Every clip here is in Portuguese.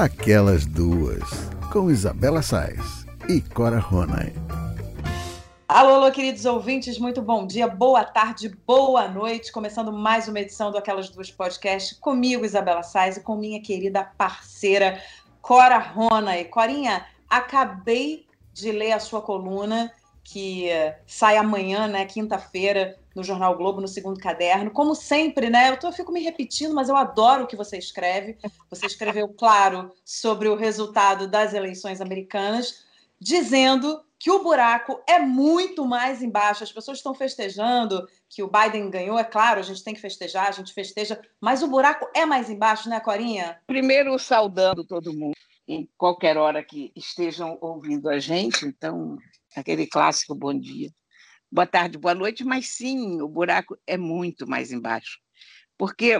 Aquelas Duas, com Isabela Sais e Cora Ronay. Alô, alô, queridos ouvintes, muito bom dia, boa tarde, boa noite. Começando mais uma edição do Aquelas Duas Podcast comigo, Isabela Sais, e com minha querida parceira Cora Ronay. Corinha, acabei de ler a sua coluna que sai amanhã, né, quinta-feira, no Jornal Globo, no segundo caderno. Como sempre, né? Eu, tô, eu fico me repetindo, mas eu adoro o que você escreve. Você escreveu, claro, sobre o resultado das eleições americanas, dizendo que o buraco é muito mais embaixo. As pessoas estão festejando que o Biden ganhou, é claro, a gente tem que festejar, a gente festeja, mas o buraco é mais embaixo, né, Corinha? Primeiro, saudando todo mundo, em qualquer hora que estejam ouvindo a gente, então, aquele clássico bom dia boa tarde, boa noite, mas sim, o buraco é muito mais embaixo. Porque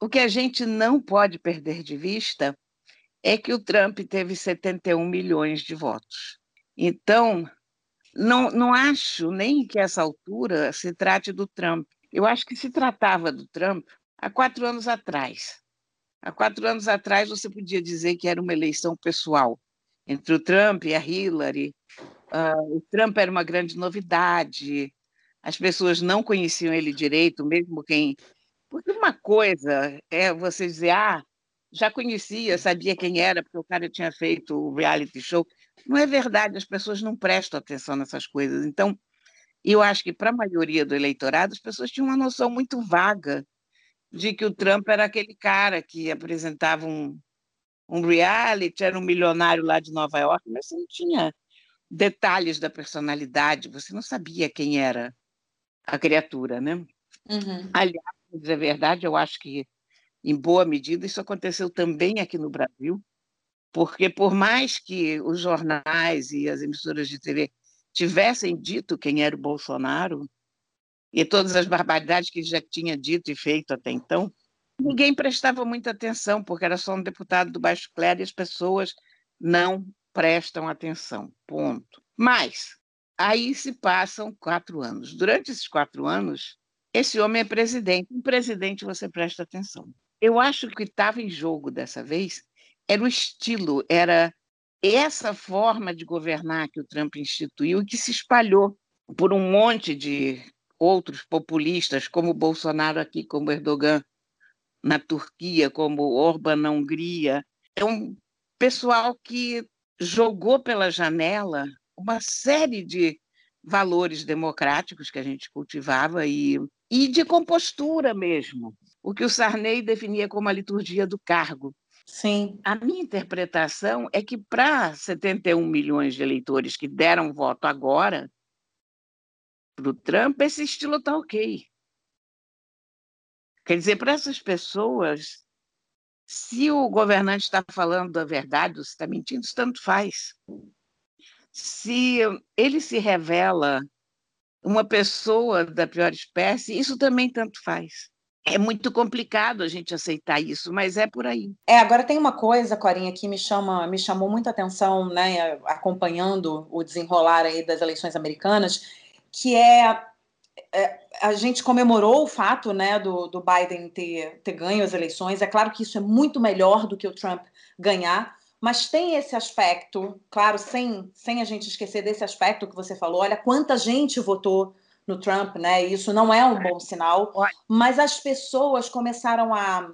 o que a gente não pode perder de vista é que o Trump teve 71 milhões de votos. Então, não, não acho nem que essa altura se trate do Trump. Eu acho que se tratava do Trump há quatro anos atrás. Há quatro anos atrás, você podia dizer que era uma eleição pessoal entre o Trump e a Hillary, Uh, o Trump era uma grande novidade, as pessoas não conheciam ele direito, mesmo quem. Porque uma coisa é você dizer, ah, já conhecia, sabia quem era, porque o cara tinha feito o reality show. Não é verdade, as pessoas não prestam atenção nessas coisas. Então, eu acho que para a maioria do eleitorado, as pessoas tinham uma noção muito vaga de que o Trump era aquele cara que apresentava um, um reality, era um milionário lá de Nova York, mas você não tinha detalhes da personalidade, você não sabia quem era a criatura, né? Uhum. Aliás, para dizer a verdade, eu acho que, em boa medida, isso aconteceu também aqui no Brasil, porque por mais que os jornais e as emissoras de TV tivessem dito quem era o Bolsonaro, e todas as barbaridades que ele já tinha dito e feito até então, ninguém prestava muita atenção, porque era só um deputado do Baixo Clero e as pessoas não prestam atenção. Ponto. Mas aí se passam quatro anos. Durante esses quatro anos, esse homem é presidente. Um presidente você presta atenção. Eu acho que o que estava em jogo dessa vez era o estilo, era essa forma de governar que o Trump instituiu e que se espalhou por um monte de outros populistas, como Bolsonaro aqui, como Erdogan na Turquia, como Orban na Hungria. É um pessoal que jogou pela janela uma série de valores democráticos que a gente cultivava e, e de compostura mesmo, o que o Sarney definia como a liturgia do cargo. Sim. A minha interpretação é que para 71 milhões de eleitores que deram voto agora para o Trump, esse estilo está ok. Quer dizer, para essas pessoas, se o governante está falando a verdade ou se está mentindo, isso tanto faz. Se ele se revela uma pessoa da pior espécie, isso também tanto faz. É muito complicado a gente aceitar isso, mas é por aí. É, agora tem uma coisa, Corinha, que me chama, me chamou muita atenção, né, acompanhando o desenrolar aí das eleições americanas, que é é, a gente comemorou o fato né, do, do Biden ter, ter ganho as eleições. É claro que isso é muito melhor do que o Trump ganhar, mas tem esse aspecto, claro, sem, sem a gente esquecer desse aspecto que você falou. Olha quanta gente votou no Trump, né? Isso não é um bom sinal, mas as pessoas começaram a,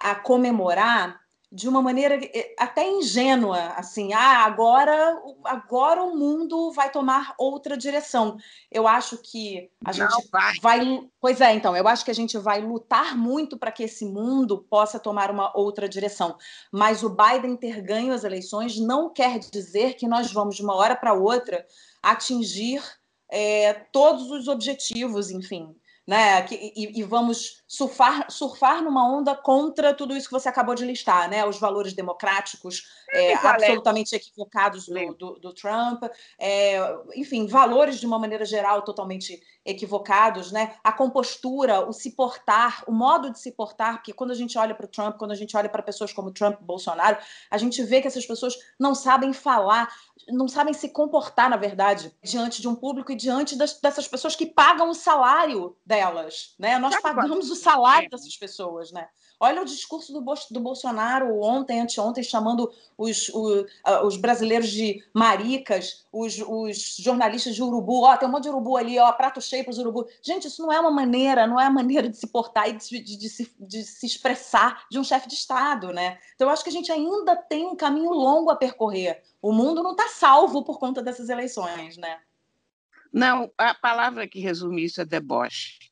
a comemorar de uma maneira eh, até ingênua, assim, ah, agora, agora o mundo vai tomar outra direção. Eu acho que a Não, gente vai. vai. Pois é, então, eu acho que a gente vai lutar muito para que esse mundo possa tomar uma outra direção. Mas o Biden ter ganho as eleições não quer dizer que nós vamos, de uma hora para outra, atingir é, todos os objetivos, enfim né? Que, e, e, vamos surfar, surfar numa onda contra tudo isso que você acabou de listar, né? Os valores democráticos é, absolutamente equivocados do, do, do Trump, é, enfim, valores de uma maneira geral totalmente equivocados, né? A compostura, o se portar, o modo de se portar, porque quando a gente olha para o Trump, quando a gente olha para pessoas como Trump, Bolsonaro, a gente vê que essas pessoas não sabem falar, não sabem se comportar, na verdade, diante de um público e diante das, dessas pessoas que pagam o salário delas, né? Nós pagamos o salário dessas pessoas, né? Olha o discurso do, do Bolsonaro ontem, anteontem, chamando os, os, os brasileiros de maricas, os, os, jornalistas de urubu. Ó, tem um monte de urubu ali, ó, prato cheio para os urubu. Gente, isso não é uma maneira, não é a maneira de se portar e de, de, de, se, de se expressar de um chefe de Estado, né? Então, eu acho que a gente ainda tem um caminho longo a percorrer. O mundo não está salvo por conta dessas eleições, né? Não, a palavra que resume isso é deboche.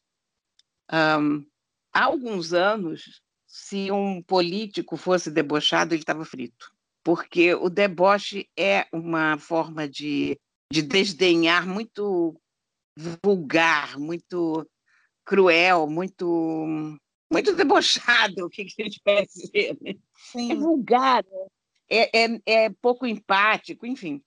Um, há alguns anos, se um político fosse debochado, ele estava frito. Porque o deboche é uma forma de, de desdenhar muito vulgar, muito cruel, muito muito debochado, o que, que a gente quer dizer. Né? É vulgar, é, é, é pouco empático, enfim.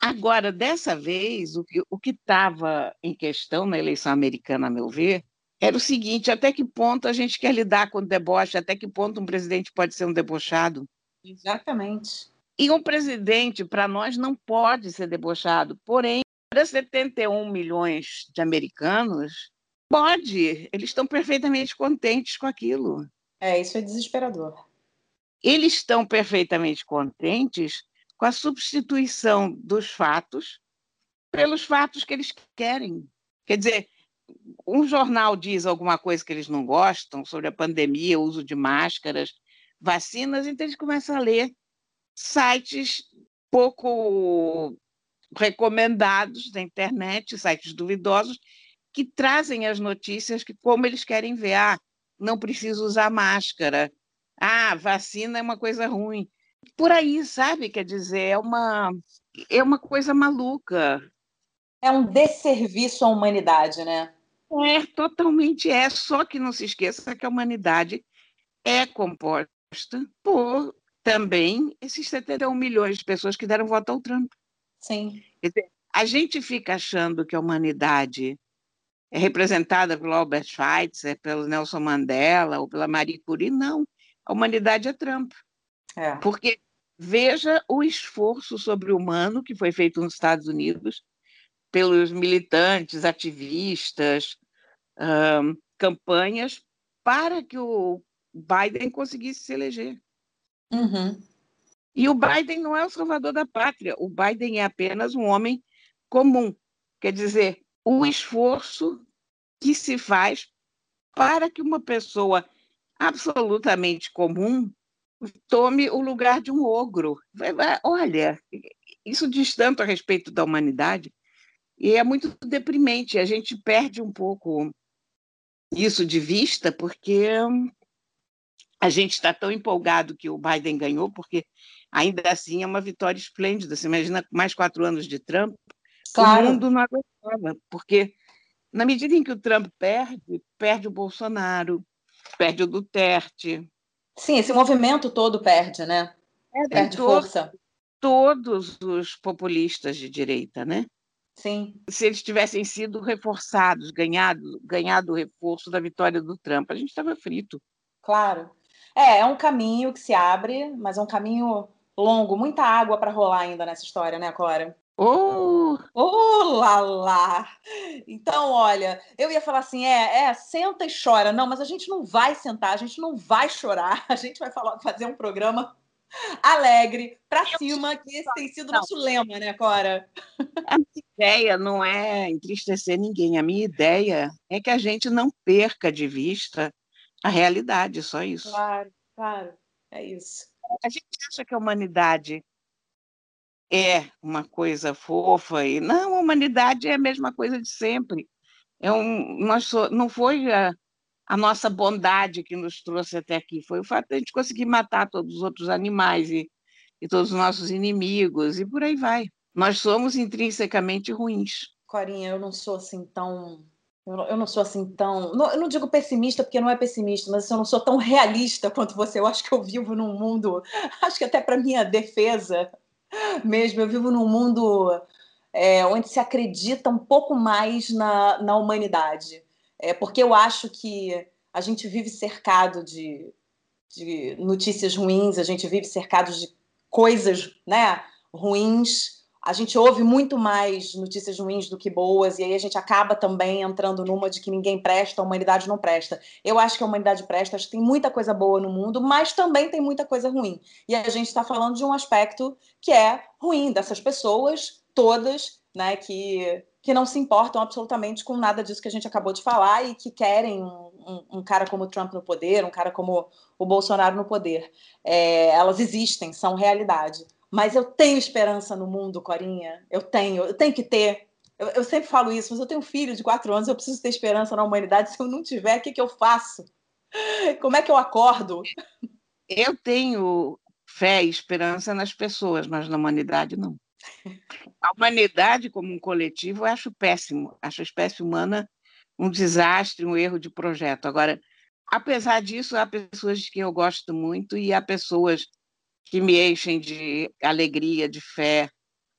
Agora, dessa vez, o que estava em questão na eleição americana, a meu ver, era o seguinte: até que ponto a gente quer lidar com o deboche, até que ponto um presidente pode ser um debochado? Exatamente. E um presidente, para nós, não pode ser debochado. Porém, para 71 milhões de americanos, pode. Eles estão perfeitamente contentes com aquilo. É, isso é desesperador. Eles estão perfeitamente contentes com a substituição dos fatos pelos fatos que eles querem. Quer dizer, um jornal diz alguma coisa que eles não gostam sobre a pandemia, o uso de máscaras, vacinas, então eles começam a ler sites pouco recomendados da internet, sites duvidosos, que trazem as notícias que como eles querem ver. Ah, não preciso usar máscara. Ah, vacina é uma coisa ruim por aí, sabe? Quer dizer, é uma, é uma coisa maluca. É um desserviço à humanidade, né? É, totalmente é. Só que não se esqueça que a humanidade é composta por também esses 71 milhões de pessoas que deram voto ao Trump. Sim. Dizer, a gente fica achando que a humanidade é representada pelo Albert Schweitzer, pelo Nelson Mandela ou pela Marie Curie. Não. A humanidade é Trump. É. Porque veja o esforço sobre-humano que foi feito nos Estados Unidos pelos militantes, ativistas, um, campanhas para que o Biden conseguisse se eleger. Uhum. E o Biden não é o salvador da pátria, o Biden é apenas um homem comum. Quer dizer, o esforço que se faz para que uma pessoa absolutamente comum tome o lugar de um ogro. Olha, isso diz tanto a respeito da humanidade e é muito deprimente. A gente perde um pouco isso de vista porque a gente está tão empolgado que o Biden ganhou, porque ainda assim é uma vitória esplêndida. Você imagina mais quatro anos de Trump, claro. o mundo não aguentava, porque na medida em que o Trump perde, perde o Bolsonaro, perde o Duterte, Sim, esse movimento todo perde, né? É, perde força. Todos os populistas de direita, né? Sim. Se eles tivessem sido reforçados, ganhado, ganhado o reforço da vitória do Trump, a gente estava frito. Claro. É, é um caminho que se abre, mas é um caminho longo, muita água para rolar ainda nessa história, né, Cora? Oh! Oh, lá, lá! Então, olha, eu ia falar assim, é, é, senta e chora. Não, mas a gente não vai sentar, a gente não vai chorar. A gente vai falar, fazer um programa alegre, para cima, que esse tem sido o nosso lema, né, Cora? Ideia não é entristecer ninguém. A minha ideia é que a gente não perca de vista a realidade, só isso. Claro, claro, é isso. A gente acha que a humanidade é uma coisa fofa e não, a humanidade é a mesma coisa de sempre. É um, nós so, não foi a, a, nossa bondade que nos trouxe até aqui, foi o fato de a gente conseguir matar todos os outros animais e, e todos os nossos inimigos e por aí vai. Nós somos intrinsecamente ruins. Corinha, eu não sou assim tão eu não, sou assim tão. Eu não digo pessimista, porque não é pessimista, mas eu não sou tão realista quanto você. Eu acho que eu vivo num mundo. Acho que até para minha defesa, mesmo. Eu vivo num mundo é, onde se acredita um pouco mais na, na humanidade. É, porque eu acho que a gente vive cercado de, de notícias ruins, a gente vive cercado de coisas né, ruins, a gente ouve muito mais notícias ruins do que boas, e aí a gente acaba também entrando numa de que ninguém presta, a humanidade não presta. Eu acho que a humanidade presta, acho que tem muita coisa boa no mundo, mas também tem muita coisa ruim. E a gente está falando de um aspecto que é ruim dessas pessoas todas, né, que, que não se importam absolutamente com nada disso que a gente acabou de falar e que querem um, um, um cara como Trump no poder, um cara como o Bolsonaro no poder. É, elas existem, são realidade. Mas eu tenho esperança no mundo, Corinha. Eu tenho, eu tenho que ter. Eu, eu, sempre falo isso, mas eu tenho um filho de quatro anos, eu preciso ter esperança na humanidade. Se eu não tiver, o que, que eu faço? Como é que eu acordo? Eu tenho fé e esperança nas pessoas, mas na humanidade não. A humanidade, como um coletivo, eu acho péssimo. Acho a espécie humana um desastre, um erro de projeto. Agora, apesar disso, há pessoas de quem eu gosto muito e há pessoas que me enchem de alegria, de fé,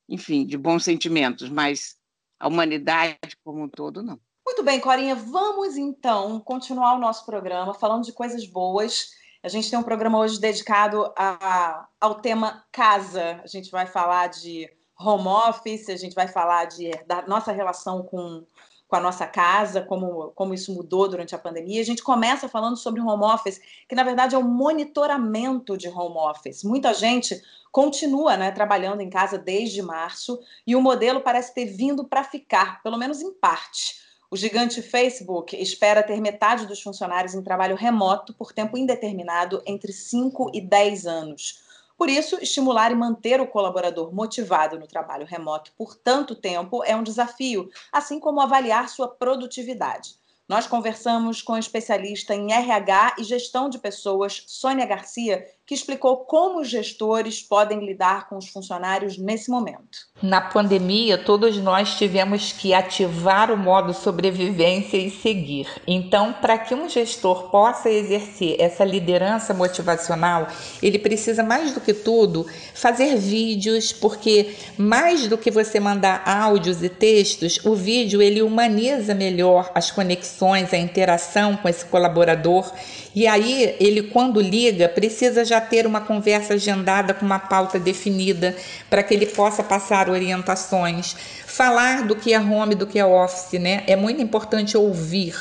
enfim, de bons sentimentos, mas a humanidade como um todo, não. Muito bem, Corinha, vamos então continuar o nosso programa falando de coisas boas. A gente tem um programa hoje dedicado a, ao tema casa. A gente vai falar de home office, a gente vai falar de, da nossa relação com com a nossa casa, como, como isso mudou durante a pandemia. A gente começa falando sobre home office, que na verdade é o monitoramento de home office. Muita gente continua né, trabalhando em casa desde março e o modelo parece ter vindo para ficar, pelo menos em parte. O gigante Facebook espera ter metade dos funcionários em trabalho remoto por tempo indeterminado entre 5 e 10 anos. Por isso, estimular e manter o colaborador motivado no trabalho remoto por tanto tempo é um desafio, assim como avaliar sua produtividade. Nós conversamos com a especialista em RH e gestão de pessoas, Sônia Garcia, que explicou como os gestores podem lidar com os funcionários nesse momento. Na pandemia, todos nós tivemos que ativar o modo sobrevivência e seguir. Então, para que um gestor possa exercer essa liderança motivacional, ele precisa mais do que tudo fazer vídeos, porque mais do que você mandar áudios e textos, o vídeo ele humaniza melhor as conexões, a interação com esse colaborador e aí, ele, quando liga, precisa já ter uma conversa agendada com uma pauta definida para que ele possa passar orientações. Falar do que é home, do que é office, né? É muito importante ouvir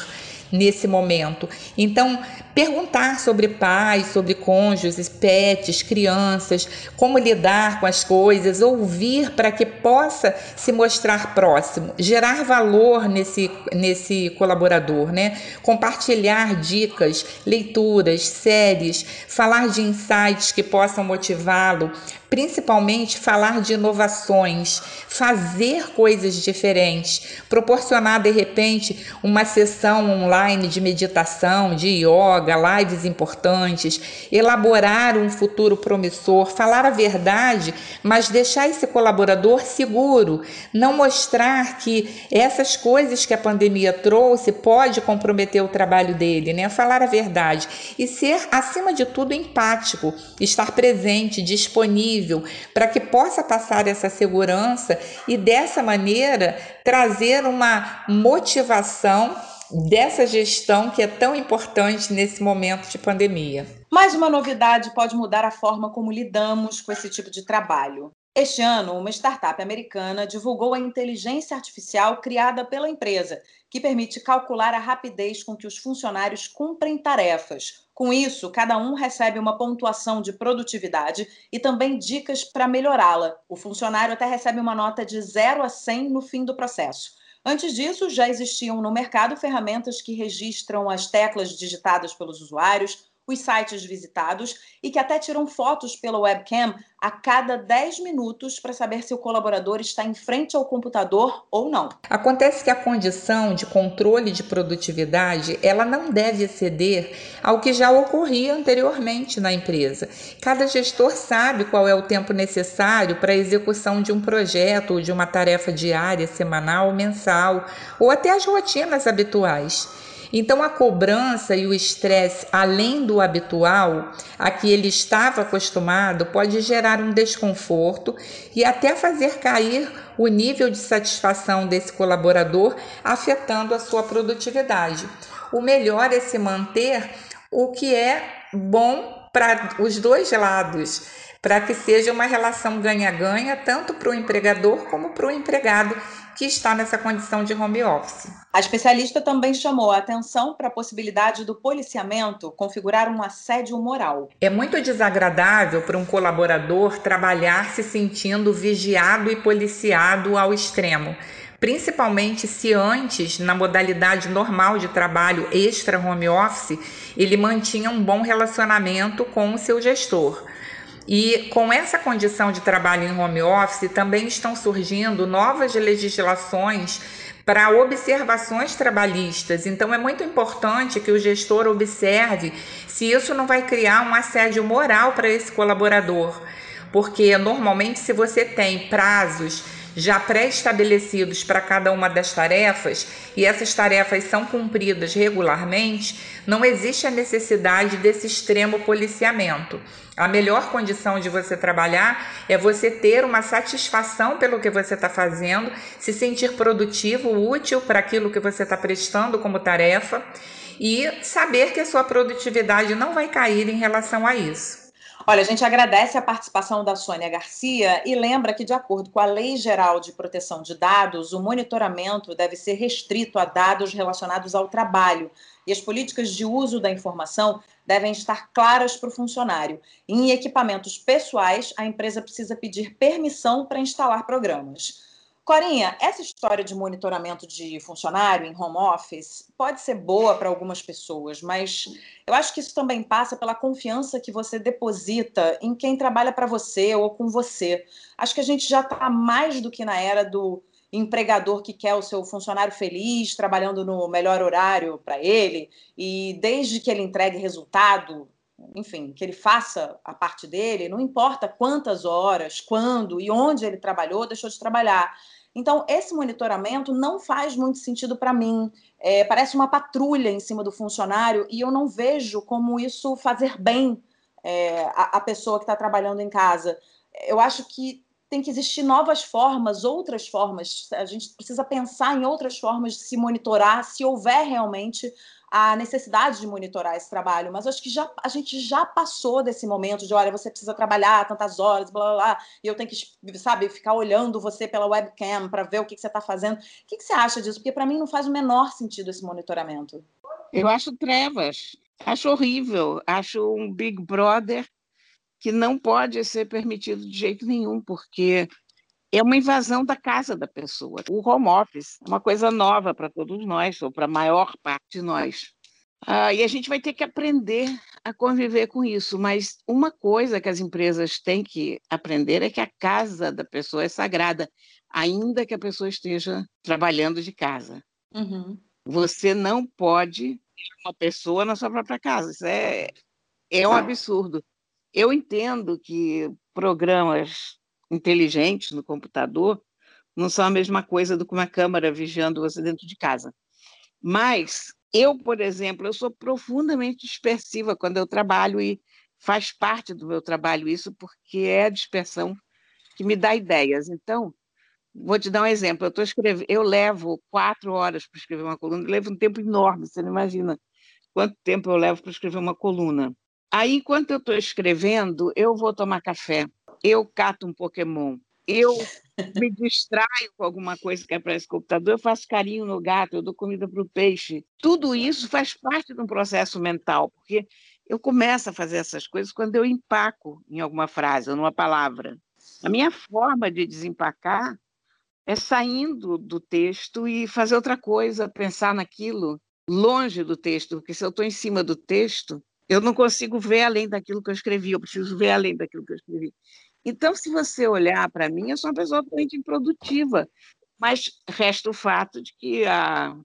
nesse momento. Então, perguntar sobre pais, sobre cônjuges, pets, crianças, como lidar com as coisas, ouvir para que possa se mostrar próximo, gerar valor nesse, nesse colaborador, né? Compartilhar dicas, leituras, séries, falar de insights que possam motivá-lo, principalmente falar de inovações, fazer coisas diferentes, proporcionar de repente uma sessão online de meditação, de yoga, lives importantes, elaborar um futuro promissor, falar a verdade, mas deixar esse colaborador seguro, não mostrar que essas coisas que a pandemia trouxe pode comprometer o trabalho dele, né? Falar a verdade e ser acima de tudo empático, estar presente, disponível para que possa passar essa segurança e dessa maneira trazer uma motivação dessa gestão que é tão importante nesse momento de pandemia. Mais uma novidade pode mudar a forma como lidamos com esse tipo de trabalho. Este ano, uma startup americana divulgou a inteligência artificial criada pela empresa, que permite calcular a rapidez com que os funcionários cumprem tarefas. Com isso, cada um recebe uma pontuação de produtividade e também dicas para melhorá-la. O funcionário até recebe uma nota de 0 a 100 no fim do processo. Antes disso, já existiam no mercado ferramentas que registram as teclas digitadas pelos usuários, os sites visitados e que até tiram fotos pela webcam a cada 10 minutos para saber se o colaborador está em frente ao computador ou não. Acontece que a condição de controle de produtividade, ela não deve exceder ao que já ocorria anteriormente na empresa. Cada gestor sabe qual é o tempo necessário para a execução de um projeto ou de uma tarefa diária, semanal, mensal, ou até as rotinas habituais. Então, a cobrança e o estresse, além do habitual, a que ele estava acostumado, pode gerar um desconforto e até fazer cair o nível de satisfação desse colaborador, afetando a sua produtividade. O melhor é se manter o que é bom para os dois lados para que seja uma relação ganha-ganha tanto para o empregador como para o empregado que está nessa condição de home office. A especialista também chamou a atenção para a possibilidade do policiamento configurar um assédio moral. É muito desagradável para um colaborador trabalhar se sentindo vigiado e policiado ao extremo principalmente se antes, na modalidade normal de trabalho extra home office, ele mantinha um bom relacionamento com o seu gestor. E com essa condição de trabalho em home office, também estão surgindo novas legislações para observações trabalhistas. Então, é muito importante que o gestor observe se isso não vai criar um assédio moral para esse colaborador. Porque, normalmente, se você tem prazos já pré-estabelecidos para cada uma das tarefas e essas tarefas são cumpridas regularmente, não existe a necessidade desse extremo policiamento. A melhor condição de você trabalhar é você ter uma satisfação pelo que você está fazendo, se sentir produtivo, útil para aquilo que você está prestando como tarefa e saber que a sua produtividade não vai cair em relação a isso. Olha, a gente agradece a participação da Sônia Garcia e lembra que, de acordo com a Lei Geral de Proteção de Dados, o monitoramento deve ser restrito a dados relacionados ao trabalho e as políticas de uso da informação devem estar claras para o funcionário. Em equipamentos pessoais, a empresa precisa pedir permissão para instalar programas. Corinha, essa história de monitoramento de funcionário em home office pode ser boa para algumas pessoas, mas eu acho que isso também passa pela confiança que você deposita em quem trabalha para você ou com você. Acho que a gente já está mais do que na era do empregador que quer o seu funcionário feliz, trabalhando no melhor horário para ele, e desde que ele entregue resultado, enfim, que ele faça a parte dele, não importa quantas horas, quando e onde ele trabalhou, deixou de trabalhar. Então, esse monitoramento não faz muito sentido para mim. É, parece uma patrulha em cima do funcionário e eu não vejo como isso fazer bem é, a, a pessoa que está trabalhando em casa. Eu acho que tem que existir novas formas, outras formas. A gente precisa pensar em outras formas de se monitorar, se houver realmente a necessidade de monitorar esse trabalho, mas acho que já, a gente já passou desse momento de, olha, você precisa trabalhar tantas horas, blá, blá, blá, e eu tenho que, sabe, ficar olhando você pela webcam para ver o que, que você está fazendo. O que, que você acha disso? Porque para mim não faz o menor sentido esse monitoramento. Eu acho trevas, acho horrível, acho um Big Brother que não pode ser permitido de jeito nenhum, porque é uma invasão da casa da pessoa. O home office é uma coisa nova para todos nós, ou para a maior parte de nós. Ah, e a gente vai ter que aprender a conviver com isso. Mas uma coisa que as empresas têm que aprender é que a casa da pessoa é sagrada, ainda que a pessoa esteja trabalhando de casa. Uhum. Você não pode ter uma pessoa na sua própria casa. Isso é, é um absurdo. Eu entendo que programas inteligentes no computador não são a mesma coisa do que uma câmera vigiando você dentro de casa. Mas eu, por exemplo, eu sou profundamente dispersiva quando eu trabalho e faz parte do meu trabalho isso porque é a dispersão que me dá ideias. Então, vou te dar um exemplo. Eu estou escrevendo, eu levo quatro horas para escrever uma coluna, levo um tempo enorme. Você não imagina quanto tempo eu levo para escrever uma coluna. Aí, enquanto eu estou escrevendo, eu vou tomar café eu cato um Pokémon, eu me distraio com alguma coisa que aparece no computador, eu faço carinho no gato, eu dou comida para o peixe. Tudo isso faz parte de um processo mental, porque eu começo a fazer essas coisas quando eu empaco em alguma frase ou numa palavra. A minha forma de desempacar é saindo do texto e fazer outra coisa, pensar naquilo longe do texto, porque se eu estou em cima do texto, eu não consigo ver além daquilo que eu escrevi, eu preciso ver além daquilo que eu escrevi. Então, se você olhar para mim, eu sou uma pessoa totalmente improdutiva, mas resta o fato de que há,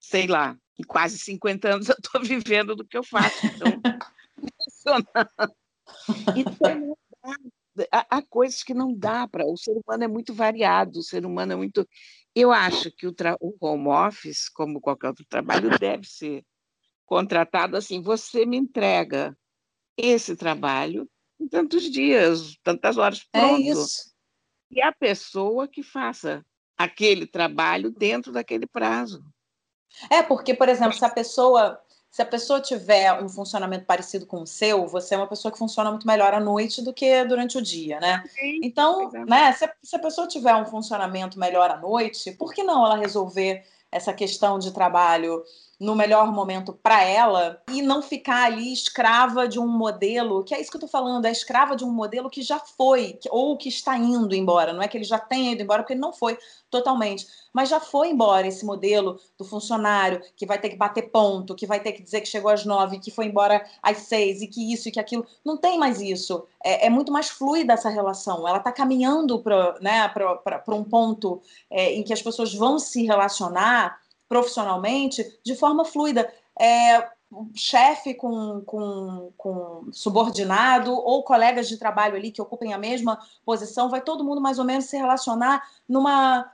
sei lá, quase 50 anos eu estou vivendo do que eu faço. Então, então há, coisas que não dá para. O ser humano é muito variado, o ser humano é muito. Eu acho que o, o home office, como qualquer outro trabalho, deve ser contratado assim: você me entrega esse trabalho tantos dias, tantas horas, é pronto. É isso. E a pessoa que faça aquele trabalho dentro daquele prazo. É, porque, por exemplo, se a pessoa se a pessoa tiver um funcionamento parecido com o seu, você é uma pessoa que funciona muito melhor à noite do que durante o dia, né? Sim, então, é. né, se a, se a pessoa tiver um funcionamento melhor à noite, por que não ela resolver essa questão de trabalho no melhor momento para ela e não ficar ali escrava de um modelo, que é isso que eu estou falando, é escrava de um modelo que já foi, ou que está indo embora. Não é que ele já tenha ido embora, porque ele não foi totalmente, mas já foi embora esse modelo do funcionário que vai ter que bater ponto, que vai ter que dizer que chegou às nove, que foi embora às seis, e que isso e que aquilo. Não tem mais isso. É, é muito mais fluida essa relação. Ela está caminhando para né, um ponto é, em que as pessoas vão se relacionar profissionalmente de forma fluida. É, chefe com, com, com, subordinado ou colegas de trabalho ali que ocupem a mesma posição, vai todo mundo mais ou menos se relacionar numa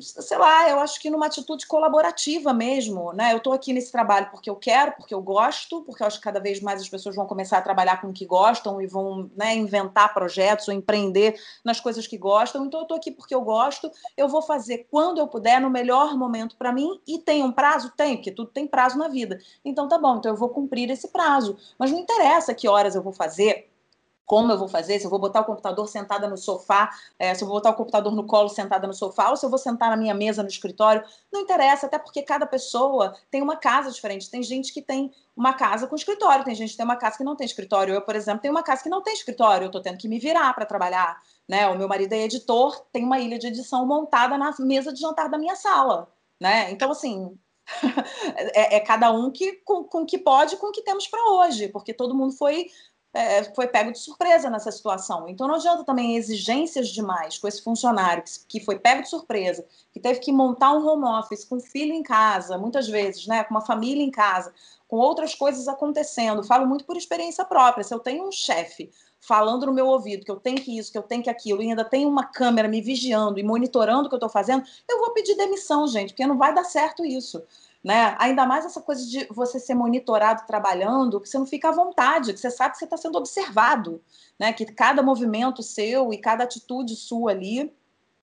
sei lá, eu acho que numa atitude colaborativa mesmo, né? Eu estou aqui nesse trabalho porque eu quero, porque eu gosto, porque eu acho que cada vez mais as pessoas vão começar a trabalhar com o que gostam e vão né, inventar projetos ou empreender nas coisas que gostam. Então eu estou aqui porque eu gosto, eu vou fazer quando eu puder, no melhor momento para mim, e tem um prazo? Tem, porque tudo tem prazo na vida. Então tá bom, então eu vou cumprir esse prazo. Mas não interessa que horas eu vou fazer, como eu vou fazer, se eu vou botar o computador sentada no sofá, é, se eu vou botar o computador no colo sentada no sofá, ou se eu vou sentar na minha mesa no escritório, não interessa, até porque cada pessoa tem uma casa diferente. Tem gente que tem uma casa com escritório, tem gente que tem uma casa que não tem escritório. Eu, por exemplo, tenho uma casa que não tem escritório, eu estou tendo que me virar para trabalhar. Né? O meu marido é editor, tem uma ilha de edição montada na mesa de jantar da minha sala. Né? Então, assim, é, é, cada um que, com, com que pode, com o que temos para hoje, porque todo mundo foi é, foi pego de surpresa nessa situação. Então não adianta também exigências demais com esse funcionário que, que foi pego de surpresa, que teve que montar um home office com filho em casa, muitas vezes, né, com uma família em casa, com outras coisas acontecendo. Falo muito por experiência própria. Se eu tenho um chefe falando no meu ouvido que eu tenho que isso, que eu tenho que aquilo, e ainda tem uma câmera me vigiando e monitorando o que eu estou fazendo, eu vou pedir demissão, gente, porque não vai dar certo isso né? Ainda mais essa coisa de você ser monitorado trabalhando, que você não fica à vontade, que você sabe que você está sendo observado, né? Que cada movimento seu e cada atitude sua ali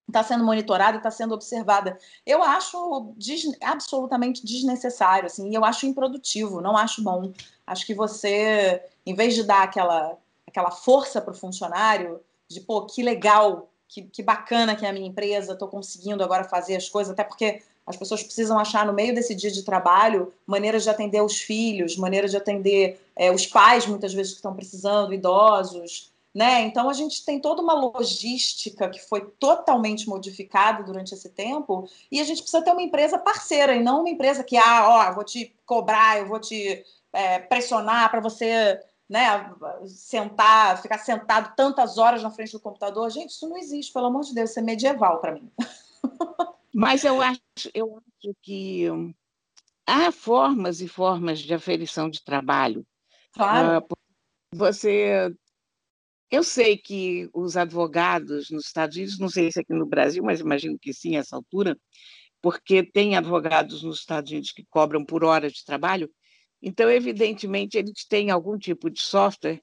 está sendo monitorada, está sendo observada. Eu acho des absolutamente desnecessário, assim, e eu acho improdutivo, não acho bom. Acho que você, em vez de dar aquela, aquela força para o funcionário, de pô, que legal, que, que bacana que é a minha empresa, estou conseguindo agora fazer as coisas, até porque as pessoas precisam achar no meio desse dia de trabalho maneiras de atender os filhos, maneiras de atender é, os pais, muitas vezes, que estão precisando, idosos. Né? Então, a gente tem toda uma logística que foi totalmente modificada durante esse tempo e a gente precisa ter uma empresa parceira e não uma empresa que, ah, ó, vou te cobrar, eu vou te é, pressionar para você né, sentar, ficar sentado tantas horas na frente do computador. Gente, isso não existe, pelo amor de Deus, isso é medieval para mim. Mas eu acho, eu acho que há formas e formas de aferição de trabalho. Claro. Uh, você. Eu sei que os advogados nos Estados Unidos, não sei se aqui no Brasil, mas imagino que sim, a essa altura, porque tem advogados nos Estados Unidos que cobram por hora de trabalho, então, evidentemente, eles têm algum tipo de software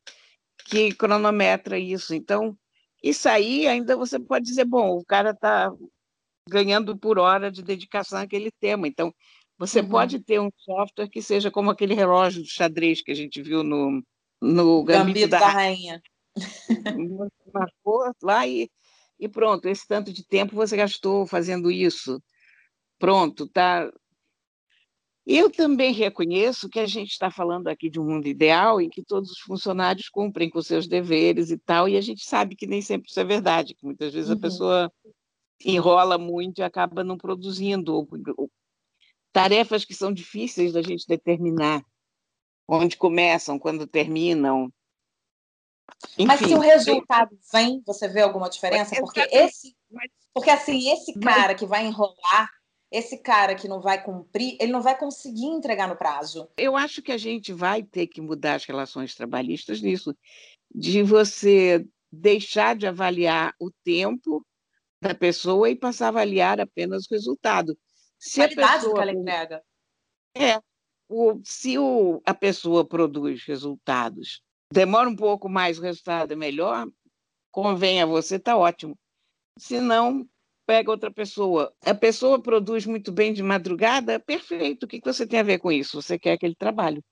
que cronometra isso. Então, isso aí ainda você pode dizer, bom, o cara está ganhando por hora de dedicação àquele tema. Então, você uhum. pode ter um software que seja como aquele relógio de xadrez que a gente viu no, no Gambito, Gambito da, da Rainha. Marcou lá e, e pronto, esse tanto de tempo você gastou fazendo isso. Pronto, tá. Eu também reconheço que a gente está falando aqui de um mundo ideal em que todos os funcionários cumprem com seus deveres e tal, e a gente sabe que nem sempre isso é verdade, que muitas vezes uhum. a pessoa enrola muito e acaba não produzindo. Tarefas que são difíceis da gente determinar onde começam, quando terminam. Enfim, Mas se o resultado vem, você vê alguma diferença? Porque esse, porque assim, esse cara que vai enrolar, esse cara que não vai cumprir, ele não vai conseguir entregar no prazo. Eu acho que a gente vai ter que mudar as relações trabalhistas nisso, de você deixar de avaliar o tempo da pessoa e passar a avaliar apenas o resultado. Se a pessoa, que ela entrega. É. O, se o, a pessoa produz resultados, demora um pouco mais, o resultado é melhor, convém a você, está ótimo. Se não, pega outra pessoa. A pessoa produz muito bem de madrugada, perfeito. O que você tem a ver com isso? Você quer aquele trabalho.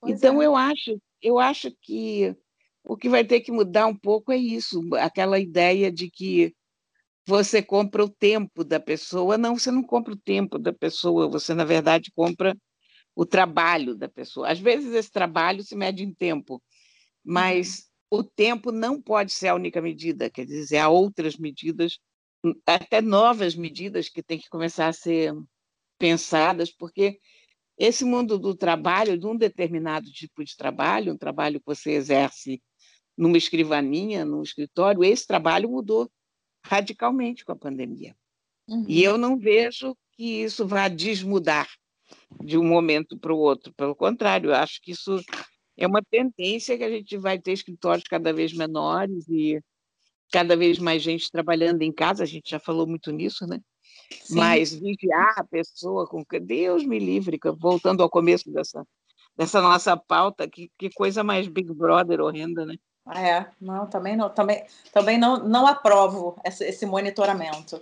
Pois então, é. eu acho, eu acho que o que vai ter que mudar um pouco é isso, aquela ideia de que você compra o tempo da pessoa. Não, você não compra o tempo da pessoa, você, na verdade, compra o trabalho da pessoa. Às vezes, esse trabalho se mede em tempo, mas uhum. o tempo não pode ser a única medida, quer dizer, há outras medidas, até novas medidas que têm que começar a ser pensadas, porque esse mundo do trabalho, de um determinado tipo de trabalho, um trabalho que você exerce numa escrivaninha, num escritório, esse trabalho mudou radicalmente com a pandemia. Uhum. E eu não vejo que isso vá desmudar de um momento para o outro. Pelo contrário, eu acho que isso é uma tendência que a gente vai ter escritórios cada vez menores e cada vez mais gente trabalhando em casa. A gente já falou muito nisso, né? Sim. Mas vigiar a pessoa com Deus me livre, voltando ao começo dessa, dessa nossa pauta, que, que coisa mais Big Brother horrenda, né? É, não, também não, também, também não, não aprovo esse, esse monitoramento.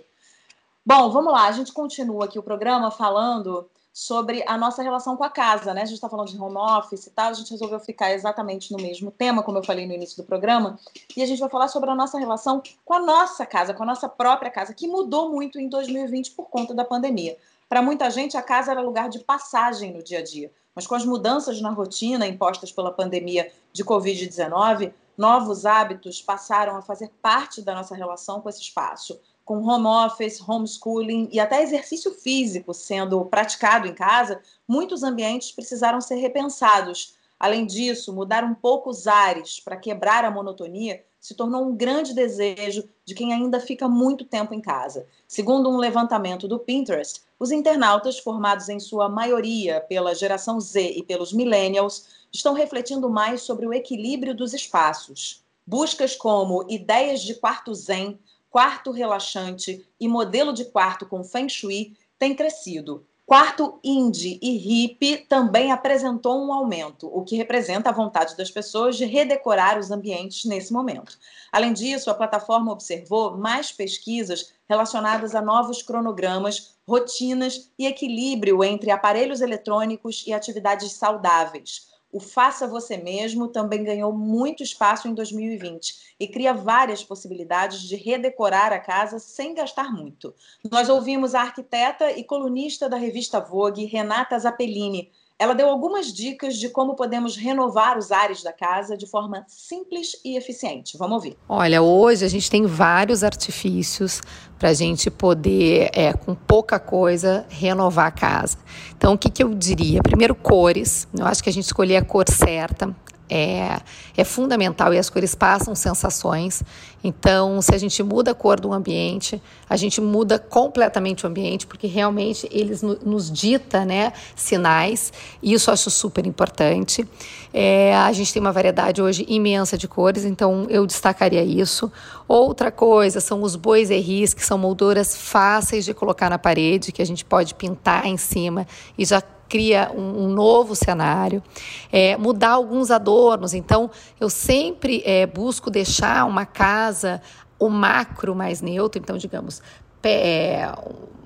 Bom, vamos lá, a gente continua aqui o programa falando sobre a nossa relação com a casa, né? A gente está falando de home office e tal, a gente resolveu ficar exatamente no mesmo tema, como eu falei no início do programa, e a gente vai falar sobre a nossa relação com a nossa casa, com a nossa própria casa, que mudou muito em 2020 por conta da pandemia. Para muita gente, a casa era lugar de passagem no dia a dia, mas com as mudanças na rotina impostas pela pandemia de Covid-19, novos hábitos passaram a fazer parte da nossa relação com esse espaço. Com home office, homeschooling e até exercício físico sendo praticado em casa, muitos ambientes precisaram ser repensados. Além disso, mudar um pouco os ares para quebrar a monotonia se tornou um grande desejo de quem ainda fica muito tempo em casa. Segundo um levantamento do Pinterest, os internautas, formados em sua maioria pela geração Z e pelos millennials, estão refletindo mais sobre o equilíbrio dos espaços. Buscas como ideias de quarto zen, quarto relaxante e modelo de quarto com feng shui têm crescido. Quarto indie e hippie também apresentou um aumento, o que representa a vontade das pessoas de redecorar os ambientes nesse momento. Além disso, a plataforma observou mais pesquisas relacionadas a novos cronogramas, rotinas e equilíbrio entre aparelhos eletrônicos e atividades saudáveis. O Faça Você Mesmo também ganhou muito espaço em 2020 e cria várias possibilidades de redecorar a casa sem gastar muito. Nós ouvimos a arquiteta e colunista da revista Vogue, Renata Zappellini, ela deu algumas dicas de como podemos renovar os ares da casa de forma simples e eficiente. Vamos ouvir. Olha, hoje a gente tem vários artifícios para a gente poder, é, com pouca coisa, renovar a casa. Então, o que, que eu diria? Primeiro, cores. Eu acho que a gente escolher a cor certa é, é fundamental e as cores passam sensações. Então, se a gente muda a cor do ambiente, a gente muda completamente o ambiente, porque realmente eles no, nos dita né, sinais, e isso eu acho super importante. É, a gente tem uma variedade hoje imensa de cores, então eu destacaria isso. Outra coisa são os bois erris, que são molduras fáceis de colocar na parede, que a gente pode pintar em cima e já cria um, um novo cenário, é, mudar alguns adornos. Então, eu sempre é, busco deixar uma casa o macro mais neutro, então, digamos, é,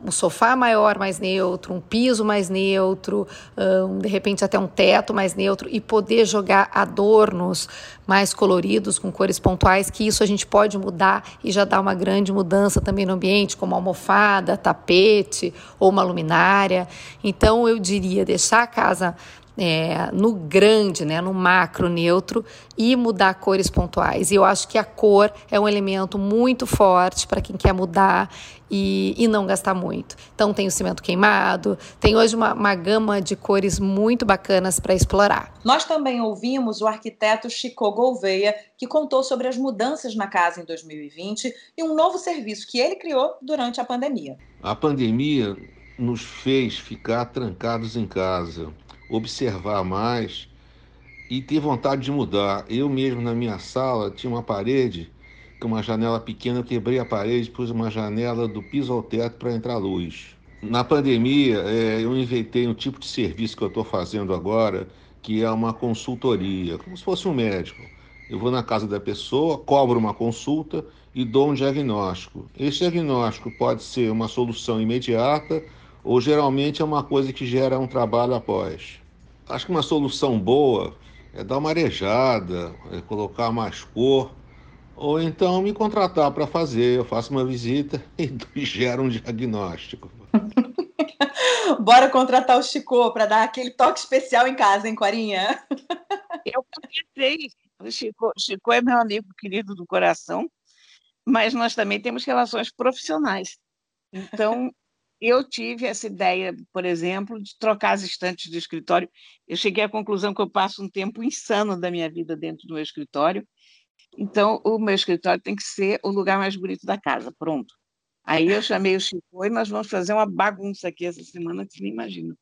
um sofá maior mais neutro, um piso mais neutro, um, de repente até um teto mais neutro e poder jogar adornos mais coloridos com cores pontuais, que isso a gente pode mudar e já dá uma grande mudança também no ambiente, como almofada, tapete ou uma luminária. Então eu diria deixar a casa é, no grande, né, no macro neutro e mudar cores pontuais. E eu acho que a cor é um elemento muito forte para quem quer mudar e, e, não gastar muito. Então tem o cimento queimado, tem hoje uma, uma gama de cores muito bacanas para explorar. Nós também ouvimos o arquiteto Chico Gouveia, que contou sobre as mudanças na casa em 2020 e um novo serviço que ele criou durante a pandemia. A pandemia nos fez ficar trancados em casa observar mais e ter vontade de mudar. Eu mesmo na minha sala tinha uma parede com uma janela pequena, eu quebrei a parede, pus uma janela do piso ao teto para entrar luz. Na pandemia, é, eu inventei um tipo de serviço que eu estou fazendo agora, que é uma consultoria, como se fosse um médico. Eu vou na casa da pessoa, cobro uma consulta e dou um diagnóstico. Esse diagnóstico pode ser uma solução imediata ou geralmente é uma coisa que gera um trabalho após. Acho que uma solução boa é dar uma arejada, é colocar mais cor, ou então me contratar para fazer. Eu faço uma visita e gero um diagnóstico. Bora contratar o Chico para dar aquele toque especial em casa, hein, Corinha? Eu pensei, o Chico, Chico é meu amigo querido do coração, mas nós também temos relações profissionais. Então, eu tive essa ideia, por exemplo, de trocar as estantes do escritório. Eu cheguei à conclusão que eu passo um tempo insano da minha vida dentro do meu escritório. Então, o meu escritório tem que ser o lugar mais bonito da casa. Pronto. Aí eu chamei o Chico e nós vamos fazer uma bagunça aqui essa semana que você nem imagina.